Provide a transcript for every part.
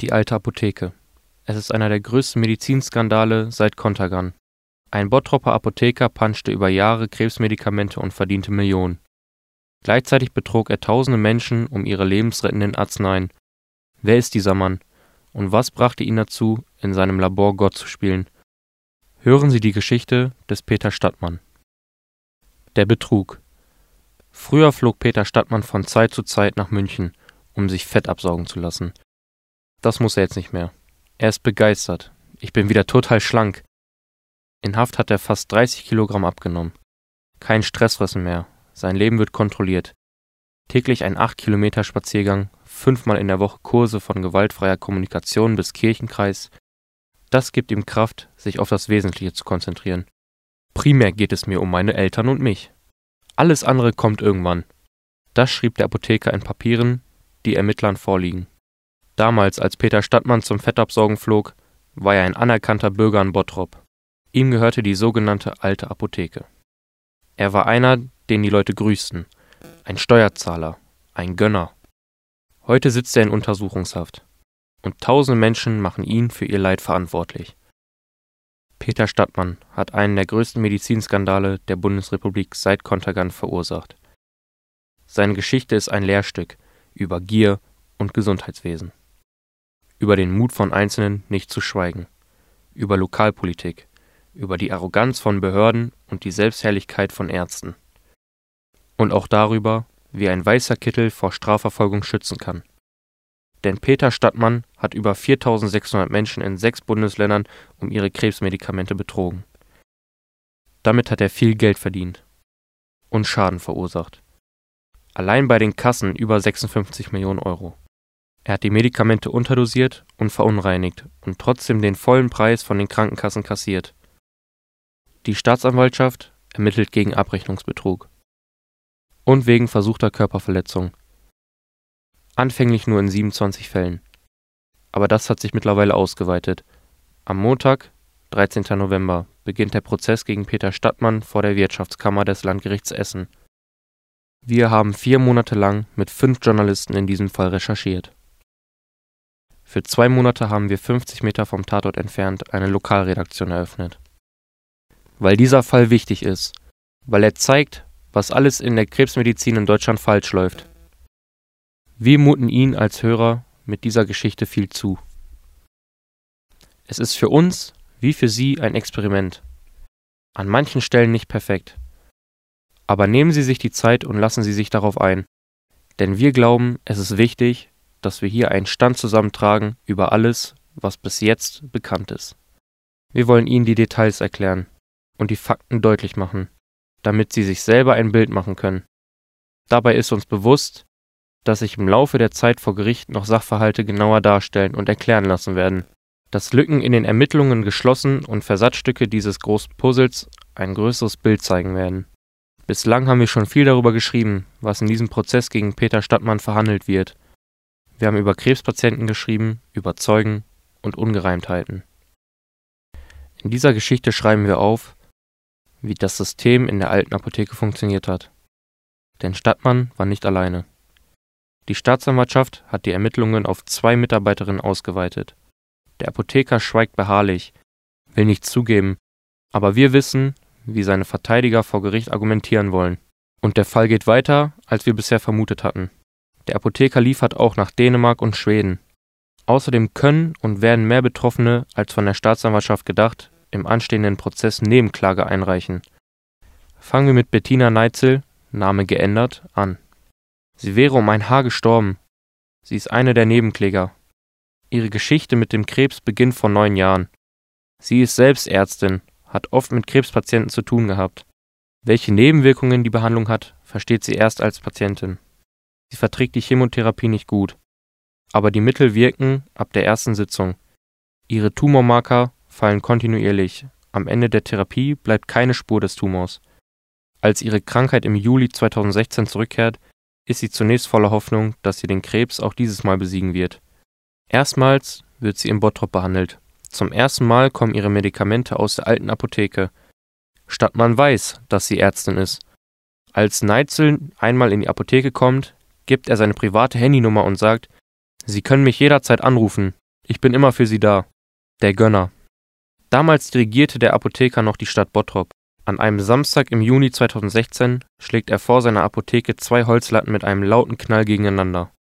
Die alte Apotheke. Es ist einer der größten Medizinskandale seit Contergan. Ein Bottropper Apotheker panschte über Jahre Krebsmedikamente und verdiente Millionen. Gleichzeitig betrog er tausende Menschen um ihre lebensrettenden Arzneien. Wer ist dieser Mann? Und was brachte ihn dazu, in seinem Labor Gott zu spielen? Hören Sie die Geschichte des Peter Stadtmann. Der Betrug. Früher flog Peter Stadtmann von Zeit zu Zeit nach München, um sich Fett absaugen zu lassen. Das muss er jetzt nicht mehr. Er ist begeistert. Ich bin wieder total schlank. In Haft hat er fast 30 Kilogramm abgenommen. Kein Stressfressen mehr. Sein Leben wird kontrolliert. Täglich ein 8 Kilometer Spaziergang, fünfmal in der Woche Kurse von gewaltfreier Kommunikation bis Kirchenkreis. Das gibt ihm Kraft, sich auf das Wesentliche zu konzentrieren. Primär geht es mir um meine Eltern und mich. Alles andere kommt irgendwann. Das schrieb der Apotheker in Papieren, die Ermittlern vorliegen. Damals, als Peter Stadtmann zum Fettabsaugen flog, war er ein anerkannter Bürger in Bottrop. Ihm gehörte die sogenannte alte Apotheke. Er war einer, den die Leute grüßten, ein Steuerzahler, ein Gönner. Heute sitzt er in Untersuchungshaft. Und tausende Menschen machen ihn für ihr Leid verantwortlich. Peter Stadtmann hat einen der größten Medizinskandale der Bundesrepublik seit Contergan verursacht. Seine Geschichte ist ein Lehrstück über Gier und Gesundheitswesen über den Mut von Einzelnen nicht zu schweigen, über Lokalpolitik, über die Arroganz von Behörden und die Selbstherrlichkeit von Ärzten. Und auch darüber, wie ein weißer Kittel vor Strafverfolgung schützen kann. Denn Peter Stadtmann hat über 4600 Menschen in sechs Bundesländern um ihre Krebsmedikamente betrogen. Damit hat er viel Geld verdient und Schaden verursacht. Allein bei den Kassen über 56 Millionen Euro. Er hat die Medikamente unterdosiert und verunreinigt und trotzdem den vollen Preis von den Krankenkassen kassiert. Die Staatsanwaltschaft ermittelt gegen Abrechnungsbetrug und wegen versuchter Körperverletzung. Anfänglich nur in 27 Fällen. Aber das hat sich mittlerweile ausgeweitet. Am Montag, 13. November, beginnt der Prozess gegen Peter Stadtmann vor der Wirtschaftskammer des Landgerichts Essen. Wir haben vier Monate lang mit fünf Journalisten in diesem Fall recherchiert. Für zwei Monate haben wir 50 Meter vom Tatort entfernt eine Lokalredaktion eröffnet. Weil dieser Fall wichtig ist, weil er zeigt, was alles in der Krebsmedizin in Deutschland falsch läuft. Wir muten Ihnen als Hörer mit dieser Geschichte viel zu. Es ist für uns wie für Sie ein Experiment. An manchen Stellen nicht perfekt. Aber nehmen Sie sich die Zeit und lassen Sie sich darauf ein. Denn wir glauben, es ist wichtig, dass wir hier einen Stand zusammentragen über alles, was bis jetzt bekannt ist. Wir wollen Ihnen die Details erklären und die Fakten deutlich machen, damit Sie sich selber ein Bild machen können. Dabei ist uns bewusst, dass sich im Laufe der Zeit vor Gericht noch Sachverhalte genauer darstellen und erklären lassen werden, dass Lücken in den Ermittlungen geschlossen und Versatzstücke dieses großen Puzzles ein größeres Bild zeigen werden. Bislang haben wir schon viel darüber geschrieben, was in diesem Prozess gegen Peter Stadtmann verhandelt wird wir haben über Krebspatienten geschrieben, über Zeugen und Ungereimtheiten. In dieser Geschichte schreiben wir auf, wie das System in der alten Apotheke funktioniert hat. Denn Stadtmann war nicht alleine. Die Staatsanwaltschaft hat die Ermittlungen auf zwei Mitarbeiterinnen ausgeweitet. Der Apotheker schweigt beharrlich, will nichts zugeben, aber wir wissen, wie seine Verteidiger vor Gericht argumentieren wollen. Und der Fall geht weiter, als wir bisher vermutet hatten. Der Apotheker liefert auch nach Dänemark und Schweden. Außerdem können und werden mehr Betroffene als von der Staatsanwaltschaft gedacht im anstehenden Prozess Nebenklage einreichen. Fangen wir mit Bettina Neitzel, Name geändert, an. Sie wäre um ein Haar gestorben. Sie ist eine der Nebenkläger. Ihre Geschichte mit dem Krebs beginnt vor neun Jahren. Sie ist selbst Ärztin, hat oft mit Krebspatienten zu tun gehabt. Welche Nebenwirkungen die Behandlung hat, versteht sie erst als Patientin. Sie verträgt die Chemotherapie nicht gut. Aber die Mittel wirken ab der ersten Sitzung. Ihre Tumormarker fallen kontinuierlich. Am Ende der Therapie bleibt keine Spur des Tumors. Als ihre Krankheit im Juli 2016 zurückkehrt, ist sie zunächst voller Hoffnung, dass sie den Krebs auch dieses Mal besiegen wird. Erstmals wird sie im Bottrop behandelt. Zum ersten Mal kommen ihre Medikamente aus der alten Apotheke. Stadtmann weiß, dass sie Ärztin ist. Als Neitzel einmal in die Apotheke kommt, gibt er seine private Handynummer und sagt, Sie können mich jederzeit anrufen, Ich bin immer für Sie da. Der Gönner. Damals dirigierte der Apotheker noch die Stadt Bottrop. An einem Samstag im Juni 2016 schlägt er vor seiner Apotheke zwei Holzlatten mit einem lauten Knall gegeneinander.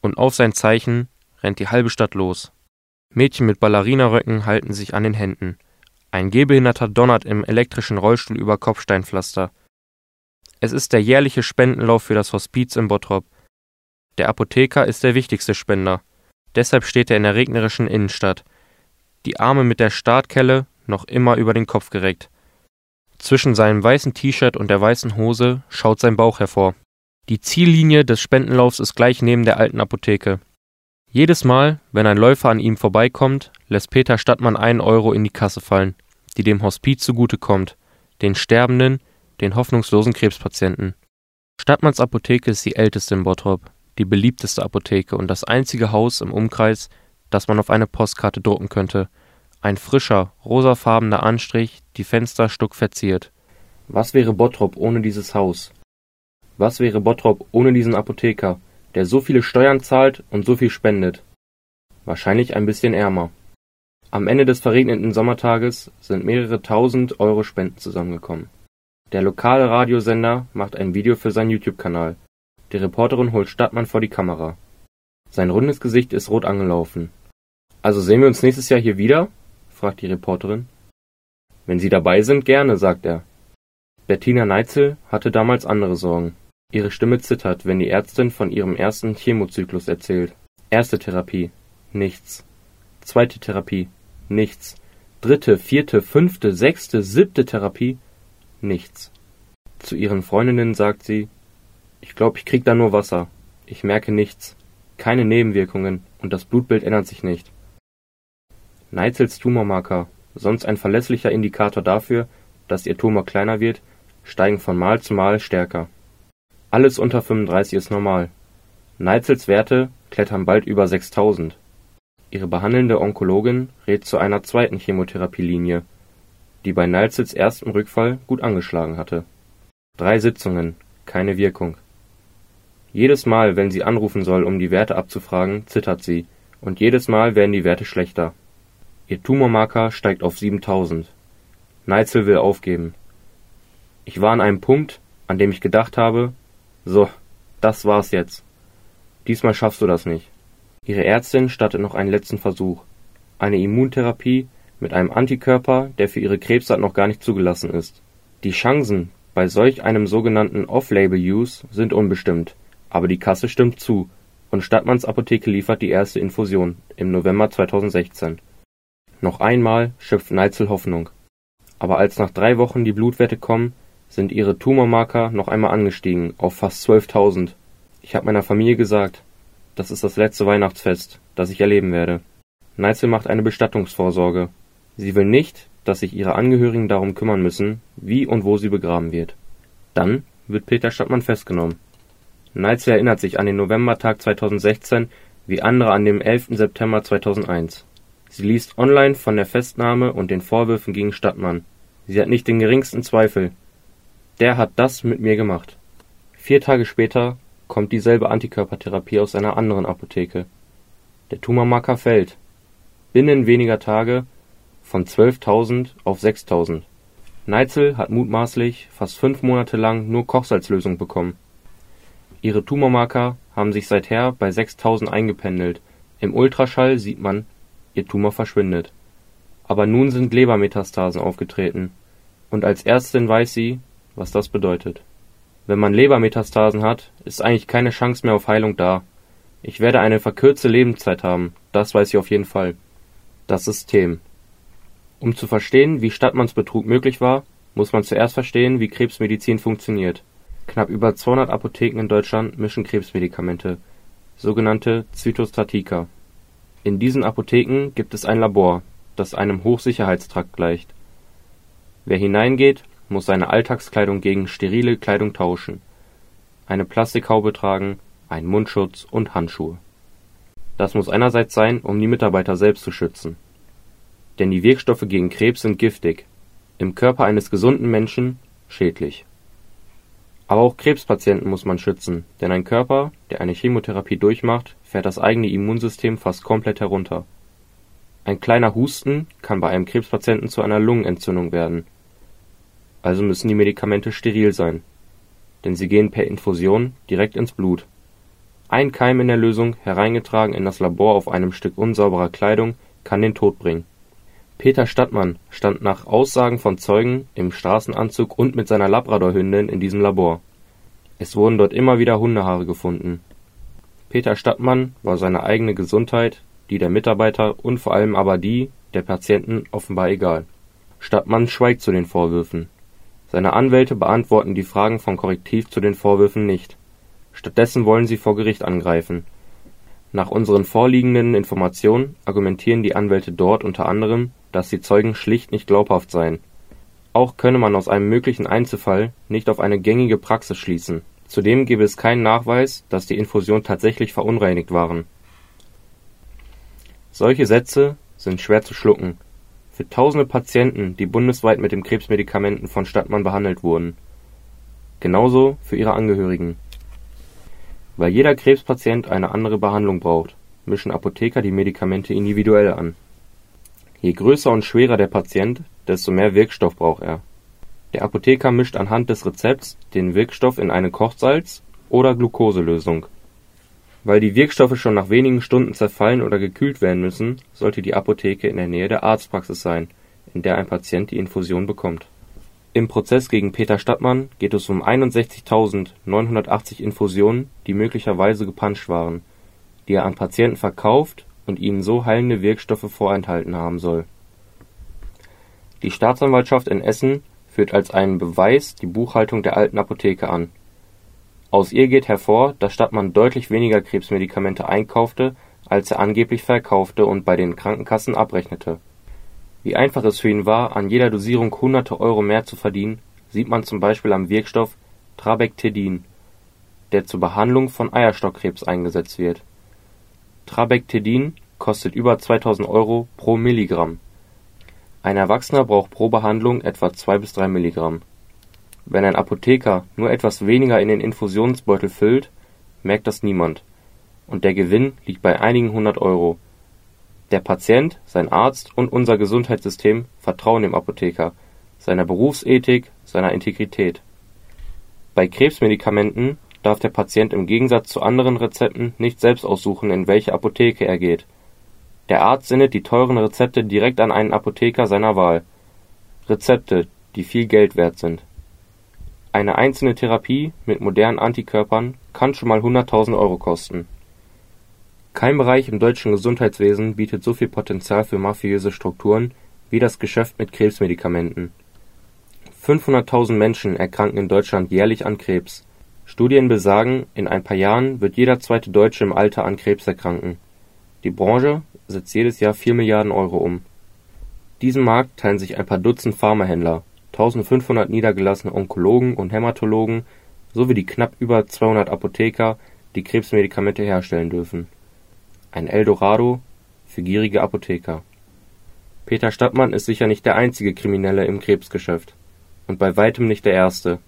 Und auf sein Zeichen rennt die halbe Stadt los. Mädchen mit Ballerinaröcken halten sich an den Händen. Ein Gehbehinderter donnert im elektrischen Rollstuhl über Kopfsteinpflaster. Es ist der jährliche Spendenlauf für das Hospiz in Bottrop. Der Apotheker ist der wichtigste Spender. Deshalb steht er in der regnerischen Innenstadt. Die Arme mit der Startkelle noch immer über den Kopf gereckt. Zwischen seinem weißen T-Shirt und der weißen Hose schaut sein Bauch hervor. Die Ziellinie des Spendenlaufs ist gleich neben der alten Apotheke. Jedes Mal, wenn ein Läufer an ihm vorbeikommt, lässt Peter Stadtmann einen Euro in die Kasse fallen, die dem Hospiz zugutekommt, den Sterbenden, den hoffnungslosen Krebspatienten. Stadtmanns Apotheke ist die älteste in Bottrop, die beliebteste Apotheke und das einzige Haus im Umkreis, das man auf eine Postkarte drucken könnte. Ein frischer, rosafarbener Anstrich, die Fenster stuckverziert. Was wäre Bottrop ohne dieses Haus? Was wäre Bottrop ohne diesen Apotheker? der so viele Steuern zahlt und so viel spendet. Wahrscheinlich ein bisschen ärmer. Am Ende des verregneten Sommertages sind mehrere tausend Euro Spenden zusammengekommen. Der lokale Radiosender macht ein Video für seinen YouTube-Kanal. Die Reporterin holt Stadtmann vor die Kamera. Sein rundes Gesicht ist rot angelaufen. Also sehen wir uns nächstes Jahr hier wieder? fragt die Reporterin. Wenn Sie dabei sind, gerne, sagt er. Bettina Neitzel hatte damals andere Sorgen. Ihre Stimme zittert, wenn die Ärztin von ihrem ersten Chemozyklus erzählt. Erste Therapie: nichts. Zweite Therapie: nichts. Dritte, vierte, fünfte, sechste, siebte Therapie: nichts. Zu ihren Freundinnen sagt sie: Ich glaube, ich krieg da nur Wasser. Ich merke nichts. Keine Nebenwirkungen und das Blutbild ändert sich nicht. Neizels Tumormarker, sonst ein verlässlicher Indikator dafür, dass ihr Tumor kleiner wird, steigen von Mal zu Mal stärker. Alles unter 35 ist normal. Neizels Werte klettern bald über 6000. Ihre behandelnde Onkologin rät zu einer zweiten Chemotherapielinie, die bei Neizels erstem Rückfall gut angeschlagen hatte. Drei Sitzungen, keine Wirkung. Jedes Mal, wenn sie anrufen soll, um die Werte abzufragen, zittert sie, und jedes Mal werden die Werte schlechter. Ihr Tumormarker steigt auf 7000. Neitzel will aufgeben. Ich war an einem Punkt, an dem ich gedacht habe, so, das war's jetzt. Diesmal schaffst du das nicht. Ihre Ärztin startet noch einen letzten Versuch. Eine Immuntherapie mit einem Antikörper, der für ihre Krebsart noch gar nicht zugelassen ist. Die Chancen bei solch einem sogenannten Off-Label-Use sind unbestimmt, aber die Kasse stimmt zu und Stadtmanns Apotheke liefert die erste Infusion im November 2016. Noch einmal schöpft Neitzel Hoffnung. Aber als nach drei Wochen die Blutwerte kommen, sind ihre Tumormarker noch einmal angestiegen auf fast 12.000. Ich habe meiner Familie gesagt, das ist das letzte Weihnachtsfest, das ich erleben werde. Neitzel macht eine Bestattungsvorsorge. Sie will nicht, dass sich ihre Angehörigen darum kümmern müssen, wie und wo sie begraben wird. Dann wird Peter Stadtmann festgenommen. Neitzel erinnert sich an den Novembertag 2016 wie andere an den 11. September 2001. Sie liest online von der Festnahme und den Vorwürfen gegen Stadtmann. Sie hat nicht den geringsten Zweifel, der hat das mit mir gemacht. Vier Tage später kommt dieselbe Antikörpertherapie aus einer anderen Apotheke. Der Tumormarker fällt. Binnen weniger Tage von 12.000 auf 6.000. Neitzel hat mutmaßlich fast fünf Monate lang nur Kochsalzlösung bekommen. Ihre Tumormarker haben sich seither bei 6.000 eingependelt. Im Ultraschall sieht man, ihr Tumor verschwindet. Aber nun sind Lebermetastasen aufgetreten. Und als Ärztin weiß sie, was das bedeutet. Wenn man Lebermetastasen hat, ist eigentlich keine Chance mehr auf Heilung da. Ich werde eine verkürzte Lebenszeit haben, das weiß ich auf jeden Fall. Das System. Um zu verstehen, wie Stadtmanns Betrug möglich war, muss man zuerst verstehen, wie Krebsmedizin funktioniert. Knapp über 200 Apotheken in Deutschland mischen Krebsmedikamente, sogenannte Zytostatika. In diesen Apotheken gibt es ein Labor, das einem Hochsicherheitstrakt gleicht. Wer hineingeht, muss seine Alltagskleidung gegen sterile Kleidung tauschen, eine Plastikhaube tragen, einen Mundschutz und Handschuhe. Das muss einerseits sein, um die Mitarbeiter selbst zu schützen. Denn die Wirkstoffe gegen Krebs sind giftig, im Körper eines gesunden Menschen schädlich. Aber auch Krebspatienten muss man schützen, denn ein Körper, der eine Chemotherapie durchmacht, fährt das eigene Immunsystem fast komplett herunter. Ein kleiner Husten kann bei einem Krebspatienten zu einer Lungenentzündung werden. Also müssen die Medikamente steril sein, denn sie gehen per Infusion direkt ins Blut. Ein Keim in der Lösung, hereingetragen in das Labor auf einem Stück unsauberer Kleidung, kann den Tod bringen. Peter Stadtmann stand nach Aussagen von Zeugen im Straßenanzug und mit seiner Labradorhündin in diesem Labor. Es wurden dort immer wieder Hundehaare gefunden. Peter Stadtmann war seine eigene Gesundheit, die der Mitarbeiter und vor allem aber die der Patienten offenbar egal. Stadtmann schweigt zu den Vorwürfen. Seine Anwälte beantworten die Fragen von Korrektiv zu den Vorwürfen nicht. Stattdessen wollen sie vor Gericht angreifen. Nach unseren vorliegenden Informationen argumentieren die Anwälte dort unter anderem, dass die Zeugen schlicht nicht glaubhaft seien. Auch könne man aus einem möglichen Einzelfall nicht auf eine gängige Praxis schließen. Zudem gebe es keinen Nachweis, dass die Infusionen tatsächlich verunreinigt waren. Solche Sätze sind schwer zu schlucken für tausende Patienten, die bundesweit mit den Krebsmedikamenten von Stadtmann behandelt wurden. Genauso für ihre Angehörigen. Weil jeder Krebspatient eine andere Behandlung braucht, mischen Apotheker die Medikamente individuell an. Je größer und schwerer der Patient, desto mehr Wirkstoff braucht er. Der Apotheker mischt anhand des Rezepts den Wirkstoff in eine Kochsalz oder Glukoselösung weil die Wirkstoffe schon nach wenigen Stunden zerfallen oder gekühlt werden müssen, sollte die Apotheke in der Nähe der Arztpraxis sein, in der ein Patient die Infusion bekommt. Im Prozess gegen Peter Stadtmann geht es um 61.980 Infusionen, die möglicherweise gepanscht waren, die er an Patienten verkauft und ihnen so heilende Wirkstoffe vorenthalten haben soll. Die Staatsanwaltschaft in Essen führt als einen Beweis die Buchhaltung der alten Apotheke an aus ihr geht hervor, dass Stadtmann deutlich weniger Krebsmedikamente einkaufte, als er angeblich verkaufte und bei den Krankenkassen abrechnete. Wie einfach es für ihn war, an jeder Dosierung hunderte Euro mehr zu verdienen, sieht man zum Beispiel am Wirkstoff Trabectedin, der zur Behandlung von Eierstockkrebs eingesetzt wird. Trabectedin kostet über 2000 Euro pro Milligramm. Ein Erwachsener braucht pro Behandlung etwa zwei bis drei Milligramm wenn ein Apotheker nur etwas weniger in den Infusionsbeutel füllt, merkt das niemand, und der Gewinn liegt bei einigen hundert Euro. Der Patient, sein Arzt und unser Gesundheitssystem vertrauen dem Apotheker, seiner Berufsethik, seiner Integrität. Bei Krebsmedikamenten darf der Patient im Gegensatz zu anderen Rezepten nicht selbst aussuchen, in welche Apotheke er geht. Der Arzt sendet die teuren Rezepte direkt an einen Apotheker seiner Wahl. Rezepte, die viel Geld wert sind eine einzelne Therapie mit modernen Antikörpern kann schon mal hunderttausend Euro kosten. Kein Bereich im deutschen Gesundheitswesen bietet so viel Potenzial für mafiöse Strukturen wie das Geschäft mit Krebsmedikamenten. 500.000 Menschen erkranken in Deutschland jährlich an Krebs. Studien besagen, in ein paar Jahren wird jeder zweite Deutsche im Alter an Krebs erkranken. Die Branche setzt jedes Jahr 4 Milliarden Euro um. Diesen Markt teilen sich ein paar Dutzend Pharmahändler 1500 niedergelassene Onkologen und Hämatologen sowie die knapp über 200 Apotheker, die Krebsmedikamente herstellen dürfen. Ein Eldorado für gierige Apotheker. Peter Stadtmann ist sicher nicht der einzige Kriminelle im Krebsgeschäft und bei weitem nicht der erste.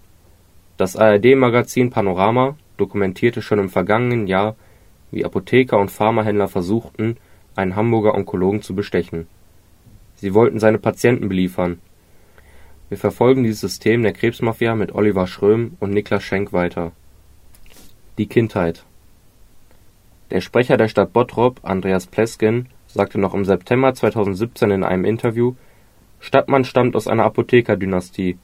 Das ARD-Magazin Panorama dokumentierte schon im vergangenen Jahr, wie Apotheker und Pharmahändler versuchten, einen Hamburger Onkologen zu bestechen. Sie wollten seine Patienten beliefern wir verfolgen dieses System der Krebsmafia mit Oliver Schröm und Niklas Schenk weiter. Die Kindheit Der Sprecher der Stadt Bottrop, Andreas Pleskin, sagte noch im September 2017 in einem Interview, Stadtmann stammt aus einer Apothekerdynastie.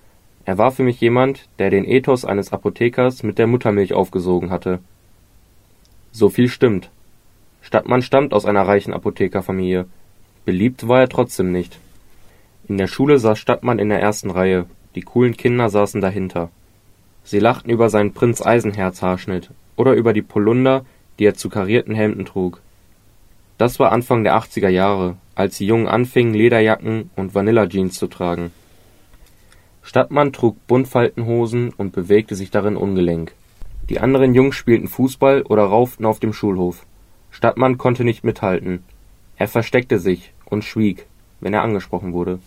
Er war für mich jemand, der den Ethos eines Apothekers mit der Muttermilch aufgesogen hatte. So viel stimmt. Stadtmann stammt aus einer reichen Apothekerfamilie. Beliebt war er trotzdem nicht in der Schule saß Stadtmann in der ersten Reihe, die coolen Kinder saßen dahinter. Sie lachten über seinen Prinz-Eisenherz-Haarschnitt oder über die Polunder, die er zu karierten Hemden trug. Das war Anfang der 80er Jahre, als die Jungen anfingen, Lederjacken und Vanilla-Jeans zu tragen. Stadtmann trug Buntfaltenhosen und bewegte sich darin ungelenk. Die anderen Jungs spielten Fußball oder rauften auf dem Schulhof. Stadtmann konnte nicht mithalten. Er versteckte sich und schwieg, wenn er angesprochen wurde.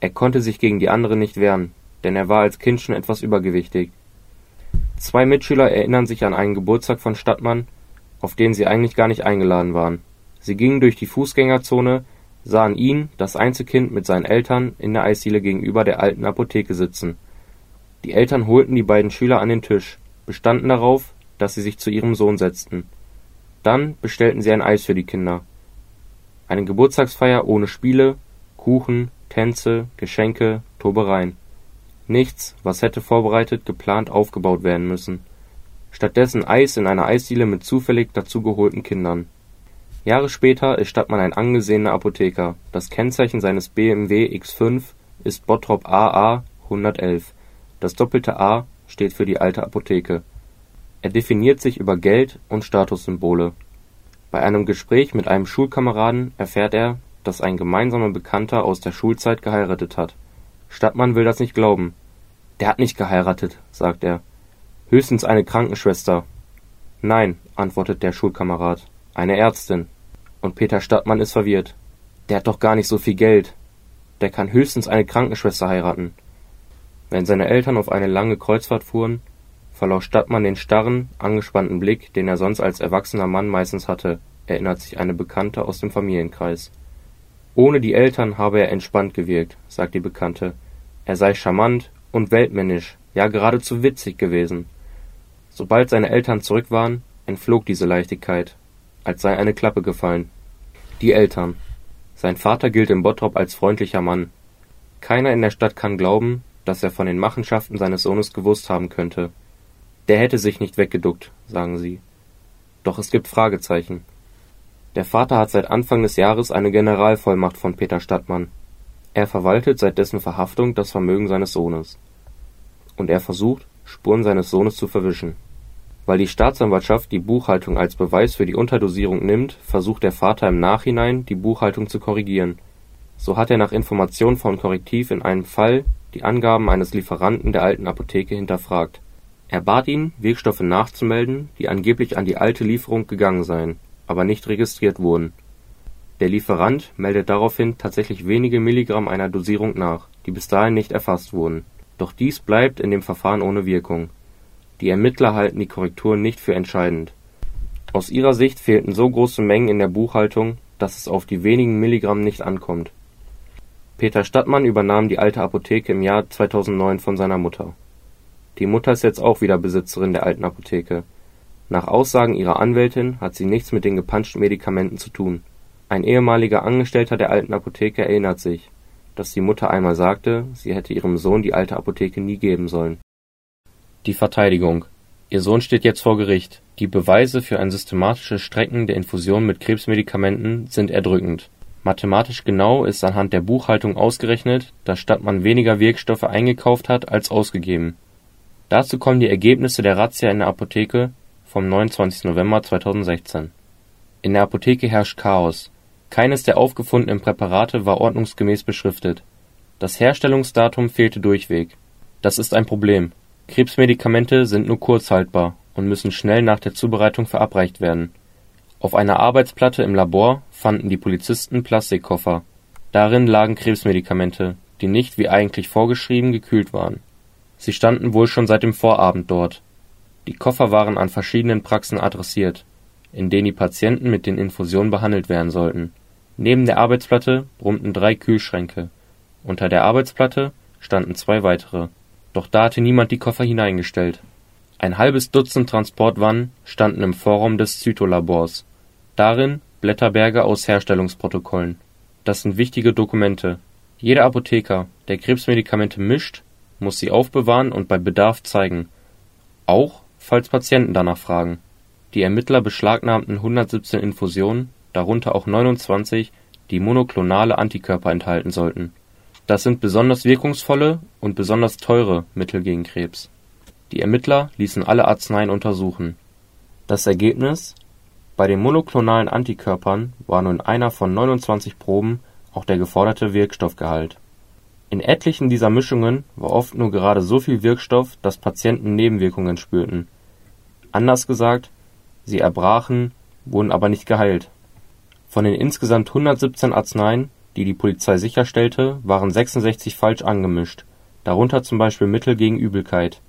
Er konnte sich gegen die anderen nicht wehren, denn er war als Kind schon etwas übergewichtig. Zwei Mitschüler erinnern sich an einen Geburtstag von Stadtmann, auf den sie eigentlich gar nicht eingeladen waren. Sie gingen durch die Fußgängerzone, sahen ihn, das Einzelkind, mit seinen Eltern in der Eisdiele gegenüber der alten Apotheke sitzen. Die Eltern holten die beiden Schüler an den Tisch, bestanden darauf, dass sie sich zu ihrem Sohn setzten. Dann bestellten sie ein Eis für die Kinder. Eine Geburtstagsfeier ohne Spiele, Kuchen, Tänze, Geschenke, Tobereien. Nichts, was hätte vorbereitet, geplant aufgebaut werden müssen. Stattdessen Eis in einer Eisdiele mit zufällig dazugeholten Kindern. Jahre später ist Stadtmann ein angesehener Apotheker. Das Kennzeichen seines BMW X5 ist Bottrop AA 111. Das doppelte A steht für die alte Apotheke. Er definiert sich über Geld und Statussymbole. Bei einem Gespräch mit einem Schulkameraden erfährt er, dass ein gemeinsamer Bekannter aus der Schulzeit geheiratet hat. Stadtmann will das nicht glauben. Der hat nicht geheiratet, sagt er. Höchstens eine Krankenschwester. Nein, antwortet der Schulkamerad. Eine Ärztin. Und Peter Stadtmann ist verwirrt. Der hat doch gar nicht so viel Geld. Der kann höchstens eine Krankenschwester heiraten. Wenn seine Eltern auf eine lange Kreuzfahrt fuhren, verlor Stadtmann den starren, angespannten Blick, den er sonst als erwachsener Mann meistens hatte, erinnert sich eine Bekannte aus dem Familienkreis. Ohne die Eltern habe er entspannt gewirkt, sagt die Bekannte. Er sei charmant, und weltmännisch, ja geradezu witzig gewesen. Sobald seine Eltern zurück waren, entflog diese Leichtigkeit, als sei eine Klappe gefallen. Die Eltern. Sein Vater gilt in Bottrop als freundlicher Mann. Keiner in der Stadt kann glauben, dass er von den Machenschaften seines Sohnes gewusst haben könnte. Der hätte sich nicht weggeduckt, sagen sie. Doch es gibt Fragezeichen. Der Vater hat seit Anfang des Jahres eine Generalvollmacht von Peter Stadtmann. Er verwaltet seit dessen Verhaftung das Vermögen seines Sohnes. Und er versucht, Spuren seines Sohnes zu verwischen. Weil die Staatsanwaltschaft die Buchhaltung als Beweis für die Unterdosierung nimmt, versucht der Vater im Nachhinein, die Buchhaltung zu korrigieren. So hat er nach Informationen von Korrektiv in einem Fall die Angaben eines Lieferanten der alten Apotheke hinterfragt. Er bat ihn, Wirkstoffe nachzumelden, die angeblich an die alte Lieferung gegangen seien, aber nicht registriert wurden der Lieferant meldet daraufhin tatsächlich wenige Milligramm einer Dosierung nach, die bis dahin nicht erfasst wurden. Doch dies bleibt in dem Verfahren ohne Wirkung. Die Ermittler halten die Korrekturen nicht für entscheidend. Aus ihrer Sicht fehlten so große Mengen in der Buchhaltung, dass es auf die wenigen Milligramm nicht ankommt. Peter Stadtmann übernahm die alte Apotheke im Jahr 2009 von seiner Mutter. Die Mutter ist jetzt auch wieder Besitzerin der alten Apotheke. Nach Aussagen ihrer Anwältin hat sie nichts mit den gepanschten Medikamenten zu tun ein ehemaliger Angestellter der alten Apotheke erinnert sich, dass die Mutter einmal sagte, sie hätte ihrem Sohn die alte Apotheke nie geben sollen. Die Verteidigung Ihr Sohn steht jetzt vor Gericht. Die Beweise für ein systematisches Strecken der Infusion mit Krebsmedikamenten sind erdrückend. Mathematisch genau ist anhand der Buchhaltung ausgerechnet, dass Stadtmann weniger Wirkstoffe eingekauft hat als ausgegeben. Dazu kommen die Ergebnisse der Razzia in der Apotheke vom 29. November 2016. In der Apotheke herrscht Chaos keines der aufgefundenen Präparate war ordnungsgemäß beschriftet. Das Herstellungsdatum fehlte durchweg. Das ist ein Problem. Krebsmedikamente sind nur kurz haltbar und müssen schnell nach der Zubereitung verabreicht werden. Auf einer Arbeitsplatte im Labor fanden die Polizisten Plastikkoffer. Darin lagen Krebsmedikamente, die nicht wie eigentlich vorgeschrieben gekühlt waren. Sie standen wohl schon seit dem Vorabend dort. Die Koffer waren an verschiedenen Praxen adressiert, in denen die Patienten mit den Infusionen behandelt werden sollten Neben der Arbeitsplatte brummten drei Kühlschränke, unter der Arbeitsplatte standen zwei weitere, doch da hatte niemand die Koffer hineingestellt. Ein halbes Dutzend Transportwannen standen im Vorraum des Zytolabors, darin Blätterberge aus Herstellungsprotokollen. Das sind wichtige Dokumente. Jeder Apotheker, der Krebsmedikamente mischt, muss sie aufbewahren und bei Bedarf zeigen, auch falls Patienten danach fragen. Die Ermittler beschlagnahmten 117 Infusionen darunter auch 29, die monoklonale Antikörper enthalten sollten. Das sind besonders wirkungsvolle und besonders teure Mittel gegen Krebs. Die Ermittler ließen alle Arzneien untersuchen. Das Ergebnis: Bei den monoklonalen Antikörpern war nur in einer von 29 Proben auch der geforderte Wirkstoffgehalt. In etlichen dieser Mischungen war oft nur gerade so viel Wirkstoff, dass Patienten Nebenwirkungen spürten. Anders gesagt, sie erbrachen, wurden aber nicht geheilt von den insgesamt 117 Arzneien, die die Polizei sicherstellte, waren 66 falsch angemischt, darunter zum Beispiel Mittel gegen Übelkeit.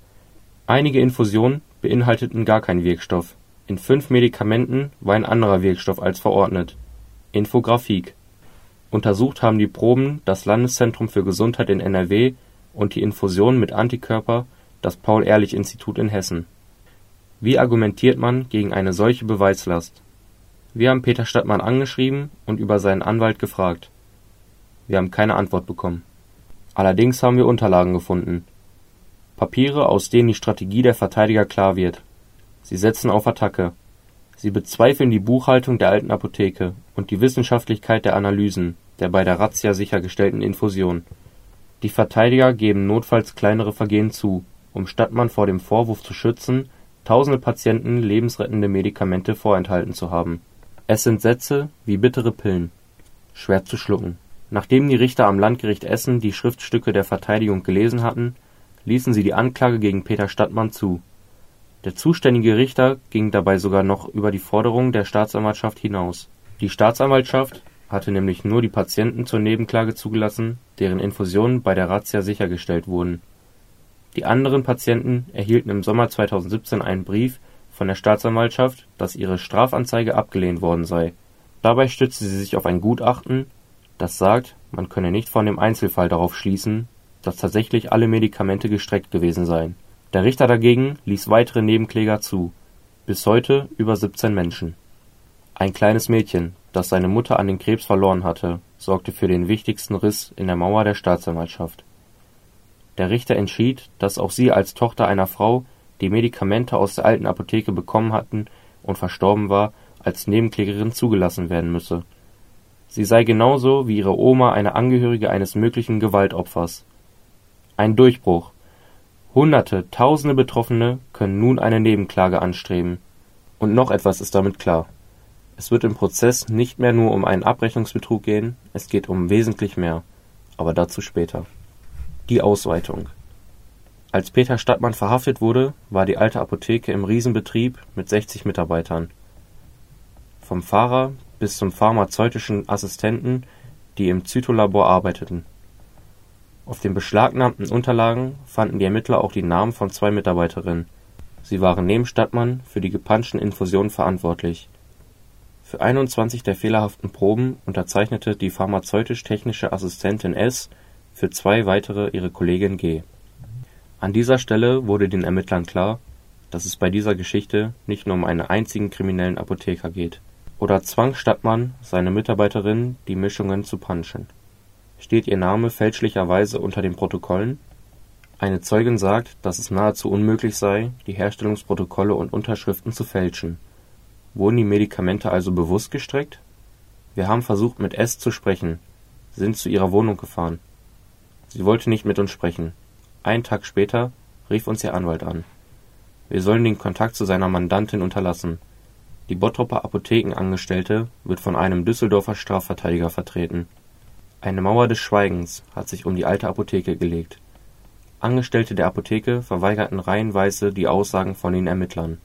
Einige Infusionen beinhalteten gar keinen Wirkstoff, in fünf Medikamenten war ein anderer Wirkstoff als verordnet. Infografik Untersucht haben die Proben das Landeszentrum für Gesundheit in NRW und die Infusion mit Antikörper das Paul-Ehrlich-Institut in Hessen. Wie argumentiert man gegen eine solche Beweislast? Wir haben Peter Stadtmann angeschrieben und über seinen Anwalt gefragt. Wir haben keine Antwort bekommen. Allerdings haben wir Unterlagen gefunden. Papiere, aus denen die Strategie der Verteidiger klar wird. Sie setzen auf Attacke. Sie bezweifeln die Buchhaltung der alten Apotheke und die Wissenschaftlichkeit der Analysen der bei der Razzia sichergestellten Infusion. Die Verteidiger geben notfalls kleinere Vergehen zu, um Stadtmann vor dem Vorwurf zu schützen, tausende Patienten lebensrettende Medikamente vorenthalten zu haben. Es sind Sätze wie bittere Pillen. Schwer zu schlucken. Nachdem die Richter am Landgericht Essen die Schriftstücke der Verteidigung gelesen hatten, ließen sie die Anklage gegen Peter Stadtmann zu. Der zuständige Richter ging dabei sogar noch über die Forderungen der Staatsanwaltschaft hinaus. Die Staatsanwaltschaft hatte nämlich nur die Patienten zur Nebenklage zugelassen, deren Infusionen bei der Razzia sichergestellt wurden. Die anderen Patienten erhielten im Sommer 2017 einen Brief von der Staatsanwaltschaft, dass ihre Strafanzeige abgelehnt worden sei. Dabei stützte sie sich auf ein Gutachten, das sagt, man könne nicht von dem Einzelfall darauf schließen, dass tatsächlich alle Medikamente gestreckt gewesen seien. Der Richter dagegen ließ weitere Nebenkläger zu, bis heute über 17 Menschen. Ein kleines Mädchen, das seine Mutter an den Krebs verloren hatte, sorgte für den wichtigsten Riss in der Mauer der Staatsanwaltschaft. Der Richter entschied, dass auch sie als Tochter einer Frau, die Medikamente aus der alten Apotheke bekommen hatten und verstorben war, als Nebenklägerin zugelassen werden müsse. Sie sei genauso wie ihre Oma eine Angehörige eines möglichen Gewaltopfers. Ein Durchbruch. Hunderte, tausende Betroffene können nun eine Nebenklage anstreben. Und noch etwas ist damit klar. Es wird im Prozess nicht mehr nur um einen Abrechnungsbetrug gehen, es geht um wesentlich mehr. Aber dazu später. Die Ausweitung. Als Peter Stadtmann verhaftet wurde, war die alte Apotheke im Riesenbetrieb mit 60 Mitarbeitern. Vom Fahrer bis zum pharmazeutischen Assistenten, die im Zytolabor arbeiteten. Auf den beschlagnahmten Unterlagen fanden die Ermittler auch die Namen von zwei Mitarbeiterinnen. Sie waren neben Stadtmann für die gepanschten Infusionen verantwortlich für 21 der fehlerhaften Proben unterzeichnete die pharmazeutisch-technische Assistentin S, für zwei weitere ihre Kollegin G. An dieser Stelle wurde den Ermittlern klar, dass es bei dieser Geschichte nicht nur um einen einzigen kriminellen Apotheker geht. Oder zwang Stadtmann seine Mitarbeiterin, die Mischungen zu punchen? Steht ihr Name fälschlicherweise unter den Protokollen? Eine Zeugin sagt, dass es nahezu unmöglich sei, die Herstellungsprotokolle und Unterschriften zu fälschen Wurden die Medikamente also bewusst gestreckt? Wir haben versucht, mit S zu sprechen, sind zu ihrer Wohnung gefahren. Sie wollte nicht mit uns sprechen. Einen Tag später rief uns ihr Anwalt an. Wir sollen den Kontakt zu seiner Mandantin unterlassen. Die Bottropper Apothekenangestellte wird von einem Düsseldorfer Strafverteidiger vertreten. Eine Mauer des Schweigens hat sich um die alte Apotheke gelegt. Angestellte der Apotheke verweigerten reihenweise die Aussagen von den Ermittlern.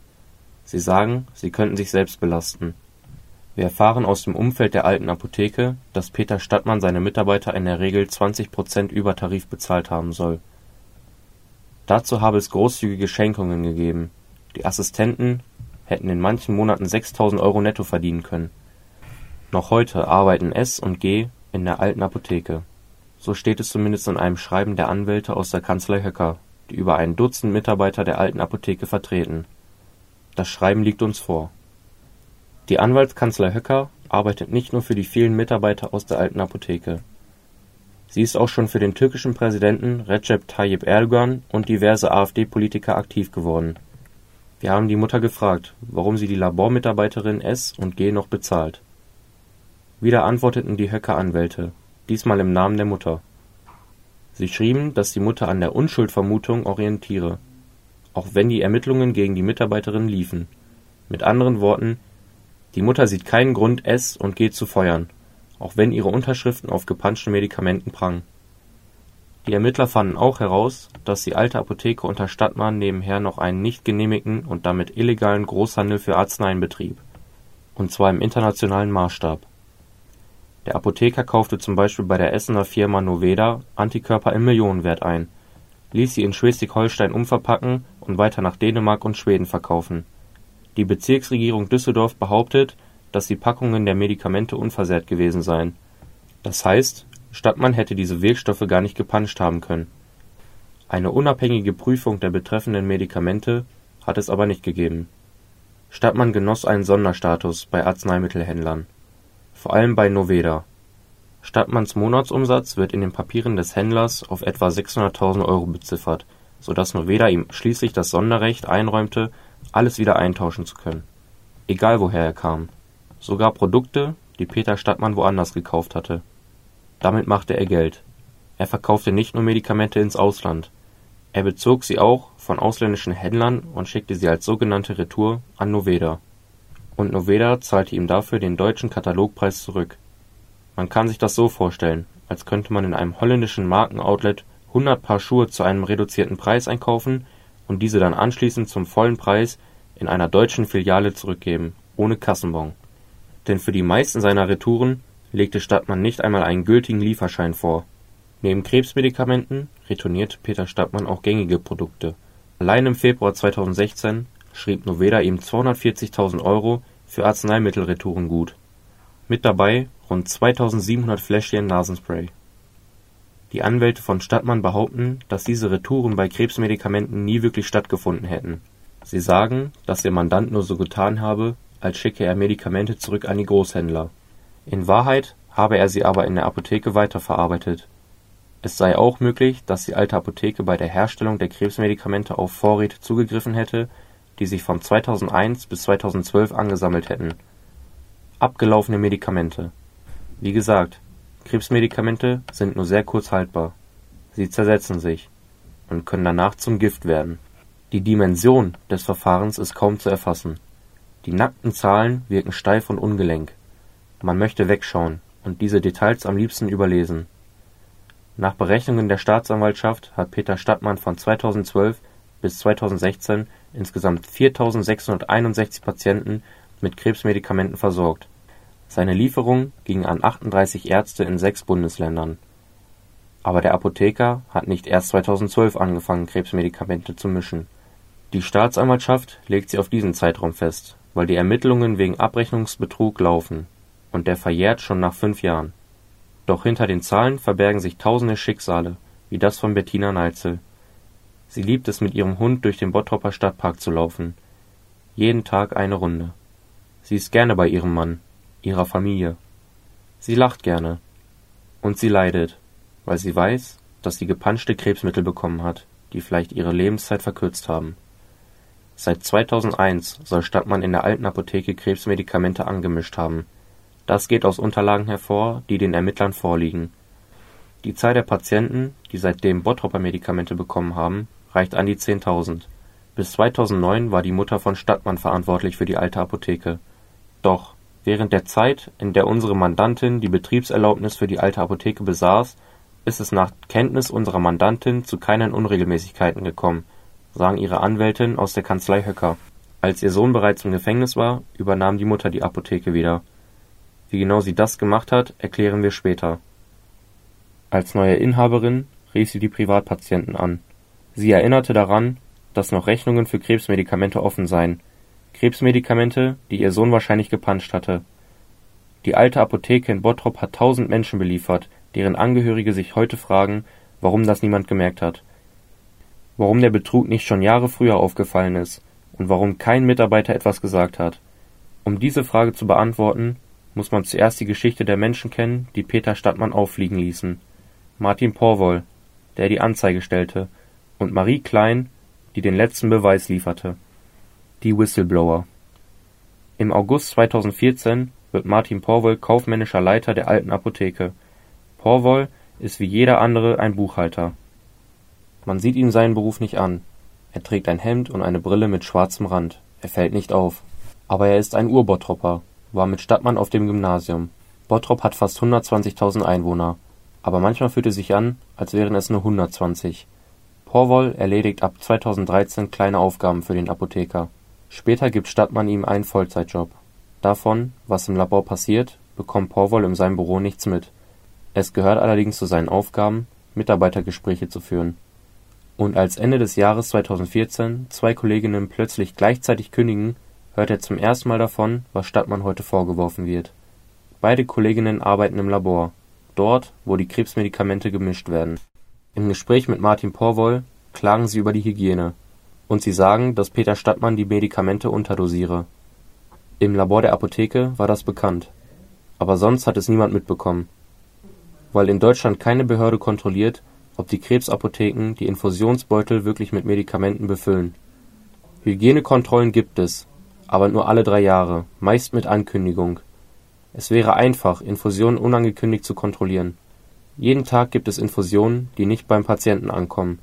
Sie sagen, sie könnten sich selbst belasten. Wir erfahren aus dem Umfeld der alten Apotheke, dass Peter Stadtmann seine Mitarbeiter in der Regel 20 Prozent über Tarif bezahlt haben soll. Dazu habe es großzügige Schenkungen gegeben. Die Assistenten hätten in manchen Monaten 6000 Euro netto verdienen können. Noch heute arbeiten S und G in der alten Apotheke. So steht es zumindest in einem Schreiben der Anwälte aus der Kanzlei Höcker, die über ein Dutzend Mitarbeiter der alten Apotheke vertreten das Schreiben liegt uns vor. Die Anwaltskanzlei Höcker arbeitet nicht nur für die vielen Mitarbeiter aus der alten Apotheke. Sie ist auch schon für den türkischen Präsidenten Recep Tayyip Erdogan und diverse AfD-Politiker aktiv geworden. Wir haben die Mutter gefragt, warum sie die Labormitarbeiterin S und G noch bezahlt. Wieder antworteten die Höcker-Anwälte, diesmal im Namen der Mutter. Sie schrieben, dass die Mutter an der Unschuldvermutung orientiere auch wenn die Ermittlungen gegen die Mitarbeiterin liefen. Mit anderen Worten, die Mutter sieht keinen Grund, S und G zu feuern, auch wenn ihre Unterschriften auf gepanschten Medikamenten prangen. Die Ermittler fanden auch heraus, dass die alte Apotheke unter Stadtmann nebenher noch einen nicht genehmigten und damit illegalen Großhandel für Arzneien betrieb, und zwar im internationalen Maßstab. Der Apotheker kaufte zum Beispiel bei der Essener Firma Noveda Antikörper im Millionenwert ein ließ sie in Schleswig-Holstein umverpacken und weiter nach Dänemark und Schweden verkaufen. Die Bezirksregierung Düsseldorf behauptet, dass die Packungen der Medikamente unversehrt gewesen seien. Das heißt, Stadtmann hätte diese Wirkstoffe gar nicht gepanscht haben können. Eine unabhängige Prüfung der betreffenden Medikamente hat es aber nicht gegeben. Stadtmann genoss einen Sonderstatus bei Arzneimittelhändlern, vor allem bei Noveda. Stadtmanns Monatsumsatz wird in den Papieren des Händlers auf etwa 600.000 Euro beziffert, sodass Noveda ihm schließlich das Sonderrecht einräumte, alles wieder eintauschen zu können. Egal woher er kam. Sogar Produkte, die Peter Stadtmann woanders gekauft hatte. Damit machte er Geld. Er verkaufte nicht nur Medikamente ins Ausland. Er bezog sie auch von ausländischen Händlern und schickte sie als sogenannte Retour an Noveda. Und Noveda zahlte ihm dafür den deutschen Katalogpreis zurück. Man kann sich das so vorstellen, als könnte man in einem holländischen Markenoutlet 100 Paar Schuhe zu einem reduzierten Preis einkaufen und diese dann anschließend zum vollen Preis in einer deutschen Filiale zurückgeben, ohne Kassenbon. Denn für die meisten seiner Retouren legte Stadtmann nicht einmal einen gültigen Lieferschein vor. Neben Krebsmedikamenten retourniert Peter Stadtmann auch gängige Produkte. Allein im Februar 2016 schrieb Noveda ihm 240.000 Euro für Arzneimittelretouren gut. Mit dabei rund 2700 Fläschchen Nasenspray. Die Anwälte von Stadtmann behaupten, dass diese Retouren bei Krebsmedikamenten nie wirklich stattgefunden hätten. Sie sagen, dass der Mandant nur so getan habe, als schicke er Medikamente zurück an die Großhändler. In Wahrheit habe er sie aber in der Apotheke weiterverarbeitet es sei auch möglich, dass die Alte Apotheke bei der Herstellung der Krebsmedikamente auf Vorräte zugegriffen hätte, die sich von 2001 bis 2012 angesammelt hätten. Abgelaufene Medikamente Wie gesagt, Krebsmedikamente sind nur sehr kurz haltbar. Sie zersetzen sich und können danach zum Gift werden. Die Dimension des Verfahrens ist kaum zu erfassen. Die nackten Zahlen wirken steif und ungelenk. Man möchte wegschauen und diese Details am liebsten überlesen nach Berechnungen der Staatsanwaltschaft hat Peter Stadtmann von 2012 bis 2016 insgesamt 4.661 Patienten mit Krebsmedikamenten versorgt. Seine Lieferung ging an 38 Ärzte in sechs Bundesländern. Aber der Apotheker hat nicht erst 2012 angefangen, Krebsmedikamente zu mischen. Die Staatsanwaltschaft legt sie auf diesen Zeitraum fest, weil die Ermittlungen wegen Abrechnungsbetrug laufen, und der verjährt schon nach fünf Jahren doch hinter den Zahlen verbergen sich tausende Schicksale, wie das von Bettina Neitzel. Sie liebt es, mit ihrem Hund durch den Bottropper Stadtpark zu laufen. Jeden Tag eine Runde. Sie ist gerne bei ihrem Mann, ihrer Familie. Sie lacht gerne. Und sie leidet, weil sie weiß, dass sie gepanschte Krebsmittel bekommen hat, die vielleicht ihre Lebenszeit verkürzt haben. Seit 2001 soll Stadtmann in der alten Apotheke Krebsmedikamente angemischt haben das geht aus Unterlagen hervor, die den Ermittlern vorliegen. Die Zahl der Patienten, die seitdem Bottropper Medikamente bekommen haben, reicht an die 10.000. Bis 2009 war die Mutter von Stadtmann verantwortlich für die alte Apotheke. Doch während der Zeit, in der unsere Mandantin die Betriebserlaubnis für die alte Apotheke besaß, ist es nach Kenntnis unserer Mandantin zu keinen Unregelmäßigkeiten gekommen, sagen ihre Anwältin aus der Kanzlei Höcker. Als ihr Sohn bereits im Gefängnis war, übernahm die Mutter die Apotheke wieder wie genau sie das gemacht hat, erklären wir später. Als neue Inhaberin rief sie die Privatpatienten an. Sie erinnerte daran, dass noch Rechnungen für Krebsmedikamente offen seien. Krebsmedikamente, die ihr Sohn wahrscheinlich gepanscht hatte. Die alte Apotheke in Bottrop hat tausend Menschen beliefert, deren Angehörige sich heute fragen, warum das niemand gemerkt hat. Warum der Betrug nicht schon Jahre früher aufgefallen ist und warum kein Mitarbeiter etwas gesagt hat. Um diese Frage zu beantworten, muss man zuerst die Geschichte der Menschen kennen, die Peter Stadtmann auffliegen ließen. Martin Porwoll, der die Anzeige stellte, und Marie Klein, die den letzten Beweis lieferte. Die Whistleblower. Im August 2014 wird Martin Porwoll kaufmännischer Leiter der alten Apotheke. Porwoll ist wie jeder andere ein Buchhalter. Man sieht ihm seinen Beruf nicht an. Er trägt ein Hemd und eine Brille mit schwarzem Rand. Er fällt nicht auf. Aber er ist ein Urbottropper war mit Stadtmann auf dem Gymnasium. Bottrop hat fast 120.000 Einwohner, aber manchmal fühlt es sich an, als wären es nur 120. Porwoll erledigt ab 2013 kleine Aufgaben für den Apotheker. Später gibt Stadtmann ihm einen Vollzeitjob. Davon, was im Labor passiert, bekommt Porwoll in seinem Büro nichts mit. Es gehört allerdings zu seinen Aufgaben, Mitarbeitergespräche zu führen. Und als Ende des Jahres 2014 zwei Kolleginnen plötzlich gleichzeitig kündigen, hört er zum ersten Mal davon, was Stadtmann heute vorgeworfen wird. Beide Kolleginnen arbeiten im Labor, dort, wo die Krebsmedikamente gemischt werden. Im Gespräch mit Martin Porwoll klagen sie über die Hygiene, und sie sagen, dass Peter Stadtmann die Medikamente unterdosiere. Im Labor der Apotheke war das bekannt, aber sonst hat es niemand mitbekommen. Weil in Deutschland keine Behörde kontrolliert, ob die Krebsapotheken die Infusionsbeutel wirklich mit Medikamenten befüllen. Hygienekontrollen gibt es, aber nur alle drei Jahre, meist mit Ankündigung. Es wäre einfach, Infusionen unangekündigt zu kontrollieren. Jeden Tag gibt es Infusionen, die nicht beim Patienten ankommen,